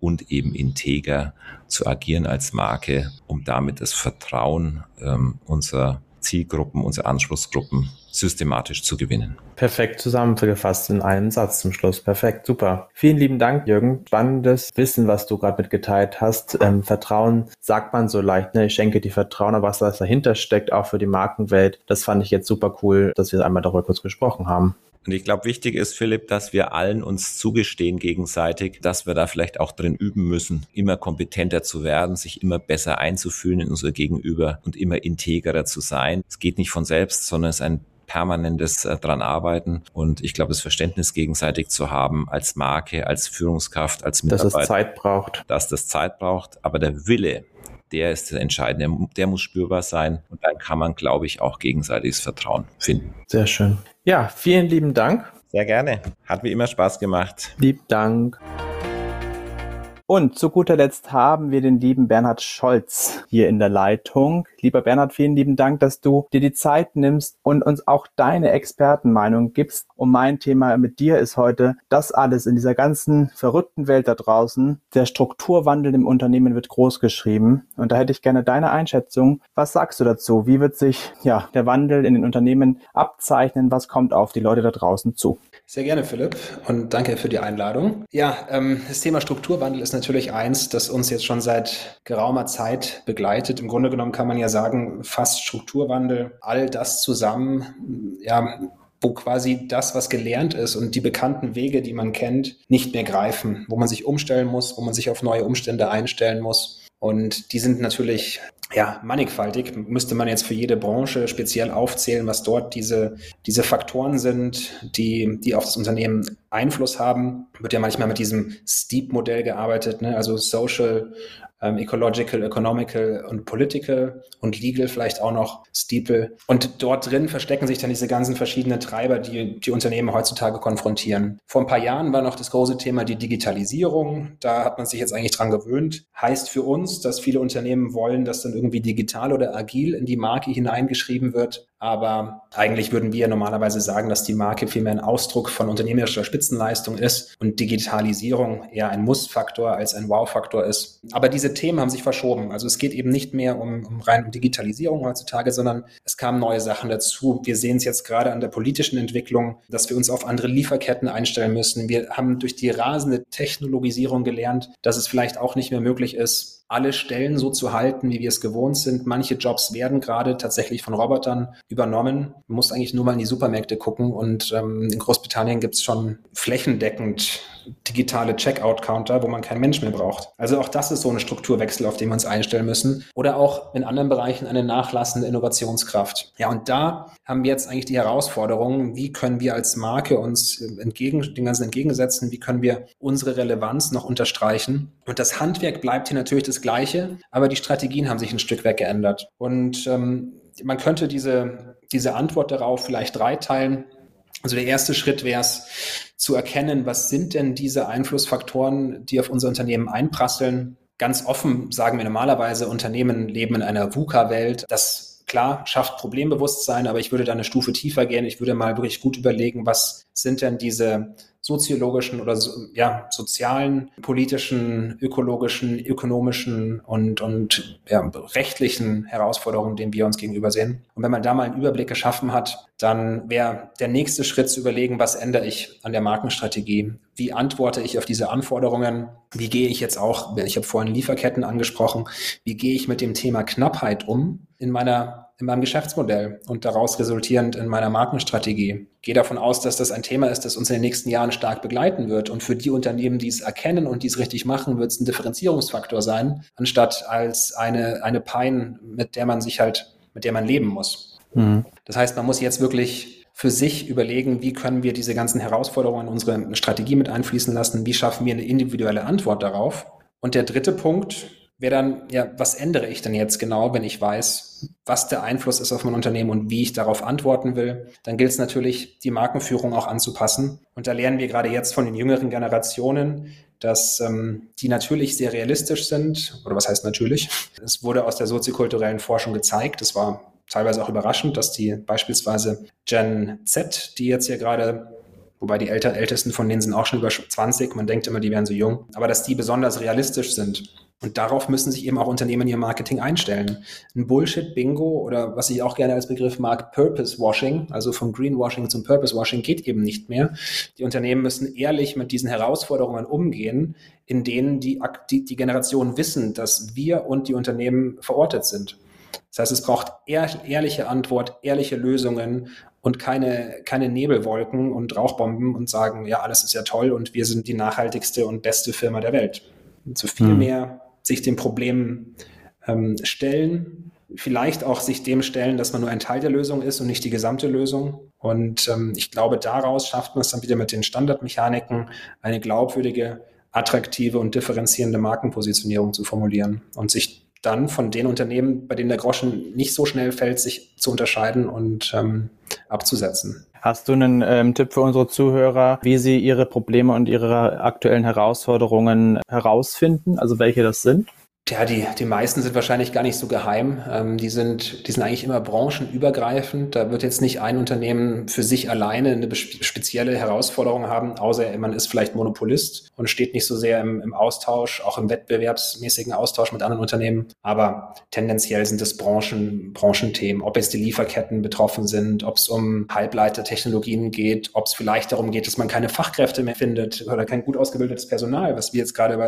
und eben integer zu agieren als Marke, um damit das Vertrauen ähm, unserer Zielgruppen, unserer Anspruchsgruppen systematisch zu gewinnen. Perfekt zusammengefasst in einem Satz zum Schluss. Perfekt, super. Vielen lieben Dank, Jürgen. Spannendes Wissen, was du gerade mitgeteilt hast. Ähm, Vertrauen sagt man so leicht, ne? Ich schenke dir Vertrauen, aber was da dahinter steckt, auch für die Markenwelt, das fand ich jetzt super cool, dass wir einmal darüber kurz gesprochen haben. Und ich glaube, wichtig ist, Philipp, dass wir allen uns zugestehen gegenseitig, dass wir da vielleicht auch drin üben müssen, immer kompetenter zu werden, sich immer besser einzufühlen in unser Gegenüber und immer integrer zu sein. Es geht nicht von selbst, sondern es ist ein permanentes äh, dran arbeiten und ich glaube, das Verständnis gegenseitig zu haben als Marke, als Führungskraft, als Mitarbeiter. Dass es Zeit braucht. Dass das Zeit braucht, aber der Wille, der ist das Entscheidende. Der, der muss spürbar sein und dann kann man, glaube ich, auch gegenseitiges Vertrauen finden. Sehr schön. Ja, vielen lieben Dank. Sehr gerne. Hat wie immer Spaß gemacht. Lieb Dank. Und zu guter Letzt haben wir den lieben Bernhard Scholz hier in der Leitung. Lieber Bernhard, vielen lieben Dank, dass du dir die Zeit nimmst und uns auch deine Expertenmeinung gibst. Und mein Thema mit dir ist heute, das alles in dieser ganzen verrückten Welt da draußen. Der Strukturwandel im Unternehmen wird groß geschrieben. Und da hätte ich gerne deine Einschätzung. Was sagst du dazu? Wie wird sich ja, der Wandel in den Unternehmen abzeichnen? Was kommt auf die Leute da draußen zu? Sehr gerne, Philipp, und danke für die Einladung. Ja, ähm, das Thema Strukturwandel ist natürlich eins, das uns jetzt schon seit geraumer Zeit begleitet. Im Grunde genommen kann man ja sagen, fast Strukturwandel, all das zusammen, ja, wo quasi das, was gelernt ist und die bekannten Wege, die man kennt, nicht mehr greifen, wo man sich umstellen muss, wo man sich auf neue Umstände einstellen muss. Und die sind natürlich ja, mannigfaltig. Müsste man jetzt für jede Branche speziell aufzählen, was dort diese, diese Faktoren sind, die, die auf das Unternehmen Einfluss haben. Wird ja manchmal mit diesem Steep-Modell gearbeitet, ne? also Social, ähm, Ecological, Economical und Political und Legal vielleicht auch noch Steeple. Und dort drin verstecken sich dann diese ganzen verschiedenen Treiber, die die Unternehmen heutzutage konfrontieren. Vor ein paar Jahren war noch das große Thema die Digitalisierung. Da hat man sich jetzt eigentlich dran gewöhnt. Heißt für uns, dass viele Unternehmen wollen, dass dann irgendwie digital oder agil in die Marke hineingeschrieben wird. Aber eigentlich würden wir normalerweise sagen, dass die Marke vielmehr ein Ausdruck von unternehmerischer Spitzenleistung ist und Digitalisierung eher ein Muss-Faktor als ein Wow-Faktor ist. Aber diese Themen haben sich verschoben. Also es geht eben nicht mehr um, um rein um Digitalisierung heutzutage, sondern es kamen neue Sachen dazu. Wir sehen es jetzt gerade an der politischen Entwicklung, dass wir uns auf andere Lieferketten einstellen müssen. Wir haben durch die rasende Technologisierung gelernt, dass es vielleicht auch nicht mehr möglich ist, alle Stellen so zu halten, wie wir es gewohnt sind. Manche Jobs werden gerade tatsächlich von Robotern übernommen. Man muss eigentlich nur mal in die Supermärkte gucken und ähm, in Großbritannien gibt es schon flächendeckend digitale Checkout-Counter, wo man keinen Mensch mehr braucht. Also auch das ist so ein Strukturwechsel, auf den wir uns einstellen müssen. Oder auch in anderen Bereichen eine nachlassende Innovationskraft. Ja, und da haben wir jetzt eigentlich die Herausforderung, wie können wir als Marke uns entgegen, den ganzen entgegensetzen, wie können wir unsere Relevanz noch unterstreichen. Und das Handwerk bleibt hier natürlich das gleiche, aber die Strategien haben sich ein Stück weit geändert. Und ähm, man könnte diese, diese Antwort darauf vielleicht dreiteilen. Also der erste Schritt wäre es, zu erkennen, was sind denn diese Einflussfaktoren, die auf unser Unternehmen einprasseln. Ganz offen sagen wir normalerweise, Unternehmen leben in einer VUCA-Welt. Das klar schafft Problembewusstsein, aber ich würde da eine Stufe tiefer gehen. Ich würde mal wirklich gut überlegen, was sind denn diese soziologischen oder so, ja, sozialen, politischen, ökologischen, ökonomischen und, und ja, rechtlichen Herausforderungen, denen wir uns gegenüber sehen. Und wenn man da mal einen Überblick geschaffen hat, dann wäre der nächste Schritt zu überlegen, was ändere ich an der Markenstrategie? Wie antworte ich auf diese Anforderungen? Wie gehe ich jetzt auch, ich habe vorhin Lieferketten angesprochen, wie gehe ich mit dem Thema Knappheit um in meiner in meinem Geschäftsmodell und daraus resultierend in meiner Markenstrategie. Ich gehe davon aus, dass das ein Thema ist, das uns in den nächsten Jahren stark begleiten wird. Und für die Unternehmen, die es erkennen und die es richtig machen, wird es ein Differenzierungsfaktor sein, anstatt als eine, eine Pein, mit der man sich halt, mit der man leben muss. Mhm. Das heißt, man muss jetzt wirklich für sich überlegen, wie können wir diese ganzen Herausforderungen in unsere Strategie mit einfließen lassen, wie schaffen wir eine individuelle Antwort darauf. Und der dritte Punkt, wäre dann, ja, was ändere ich denn jetzt genau, wenn ich weiß, was der Einfluss ist auf mein Unternehmen und wie ich darauf antworten will? Dann gilt es natürlich, die Markenführung auch anzupassen. Und da lernen wir gerade jetzt von den jüngeren Generationen, dass ähm, die natürlich sehr realistisch sind. Oder was heißt natürlich? Es wurde aus der soziokulturellen Forschung gezeigt. Es war teilweise auch überraschend, dass die beispielsweise Gen Z, die jetzt hier gerade wobei die Älter, Ältesten von denen sind auch schon über 20, man denkt immer, die wären so jung, aber dass die besonders realistisch sind und darauf müssen sich eben auch Unternehmen ihr Marketing einstellen. Ein Bullshit-Bingo oder was ich auch gerne als Begriff mag, Purpose-Washing, also vom Greenwashing zum Purpose-Washing geht eben nicht mehr. Die Unternehmen müssen ehrlich mit diesen Herausforderungen umgehen, in denen die, die, die Generationen wissen, dass wir und die Unternehmen verortet sind. Das heißt, es braucht ehrliche Antwort, ehrliche Lösungen und keine, keine Nebelwolken und Rauchbomben und sagen, ja, alles ist ja toll und wir sind die nachhaltigste und beste Firma der Welt. So viel hm. mehr sich den Problemen ähm, stellen, vielleicht auch sich dem stellen, dass man nur ein Teil der Lösung ist und nicht die gesamte Lösung. Und ähm, ich glaube, daraus schafft man es dann wieder mit den Standardmechaniken, eine glaubwürdige, attraktive und differenzierende Markenpositionierung zu formulieren und sich dann von den Unternehmen, bei denen der Groschen nicht so schnell fällt, sich zu unterscheiden und ähm, abzusetzen. Hast du einen ähm, Tipp für unsere Zuhörer, wie sie ihre Probleme und ihre aktuellen Herausforderungen herausfinden? Also welche das sind? Ja, die, die meisten sind wahrscheinlich gar nicht so geheim. Ähm, die, sind, die sind eigentlich immer branchenübergreifend. Da wird jetzt nicht ein Unternehmen für sich alleine eine spezielle Herausforderung haben, außer man ist vielleicht Monopolist und steht nicht so sehr im, im Austausch, auch im wettbewerbsmäßigen Austausch mit anderen Unternehmen. Aber tendenziell sind es Branchen, Branchenthemen, ob jetzt die Lieferketten betroffen sind, ob es um Halbleitertechnologien geht, ob es vielleicht darum geht, dass man keine Fachkräfte mehr findet oder kein gut ausgebildetes Personal, was wir jetzt gerade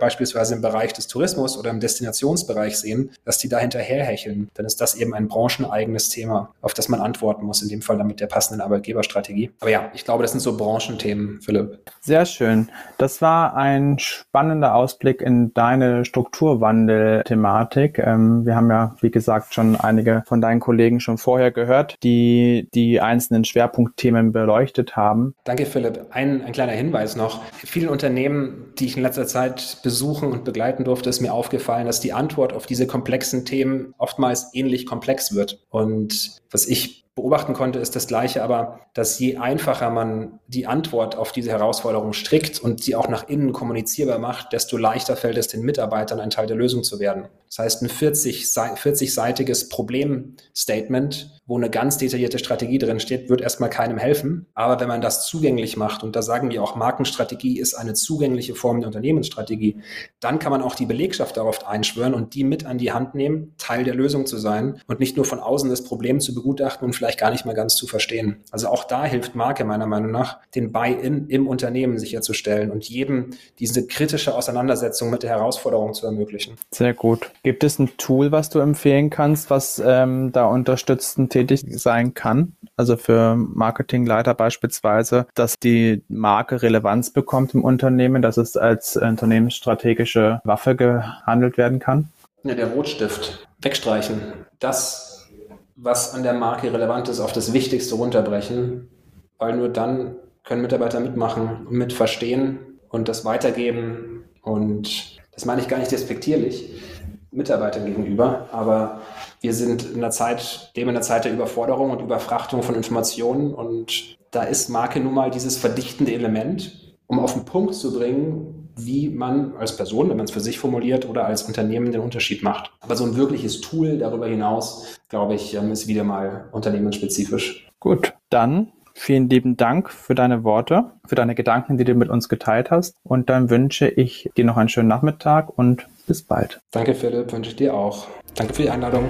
beispielsweise im Bereich des Tourismus im Destinationsbereich sehen, dass die da hinterherhecheln, dann ist das eben ein brancheneigenes Thema, auf das man antworten muss, in dem Fall dann mit der passenden Arbeitgeberstrategie. Aber ja, ich glaube, das sind so Branchenthemen, Philipp. Sehr schön. Das war ein spannender Ausblick in deine Strukturwandel-Thematik. Ähm, wir haben ja, wie gesagt, schon einige von deinen Kollegen schon vorher gehört, die die einzelnen Schwerpunktthemen beleuchtet haben. Danke, Philipp. Ein, ein kleiner Hinweis noch. Viele Unternehmen, die ich in letzter Zeit besuchen und begleiten durfte, ist mir aufgefallen, aufgefallen, dass die Antwort auf diese komplexen Themen oftmals ähnlich komplex wird. Und was ich beobachten konnte, ist das Gleiche, aber dass je einfacher man die Antwort auf diese Herausforderung strickt und sie auch nach innen kommunizierbar macht, desto leichter fällt es den Mitarbeitern, ein Teil der Lösung zu werden. Das heißt, ein 40, 40-seitiges Problemstatement, wo eine ganz detaillierte Strategie drin steht, wird erstmal keinem helfen. Aber wenn man das zugänglich macht, und da sagen wir auch, Markenstrategie ist eine zugängliche Form der Unternehmensstrategie, dann kann man auch die Belegschaft darauf einschwören und die mit an die Hand nehmen, Teil der Lösung zu sein und nicht nur von außen das Problem zu begutachten und vielleicht gar nicht mehr ganz zu verstehen. Also auch da hilft Marke meiner Meinung nach, den Buy-in im Unternehmen sicherzustellen und jedem diese kritische Auseinandersetzung mit der Herausforderung zu ermöglichen. Sehr gut. Gibt es ein Tool, was du empfehlen kannst, was ähm, da unterstützend tätig sein kann? Also für Marketingleiter beispielsweise, dass die Marke Relevanz bekommt im Unternehmen, dass es als unternehmensstrategische Waffe gehandelt werden kann? Ja, der Rotstift. Wegstreichen. Das, was an der Marke relevant ist, auf das Wichtigste runterbrechen, weil nur dann können Mitarbeiter mitmachen und mitverstehen und das weitergeben. Und das meine ich gar nicht despektierlich. Mitarbeitern gegenüber, aber wir sind in der Zeit, dem in der Zeit der Überforderung und Überfrachtung von Informationen und da ist Marke nun mal dieses verdichtende Element, um auf den Punkt zu bringen, wie man als Person, wenn man es für sich formuliert, oder als Unternehmen den Unterschied macht. Aber so ein wirkliches Tool darüber hinaus, glaube ich, ähm, ist wieder mal unternehmensspezifisch. Gut, dann vielen lieben Dank für deine Worte, für deine Gedanken, die du mit uns geteilt hast. Und dann wünsche ich dir noch einen schönen Nachmittag und bis bald. Danke, Philipp, wünsche ich dir auch. Danke für die Einladung.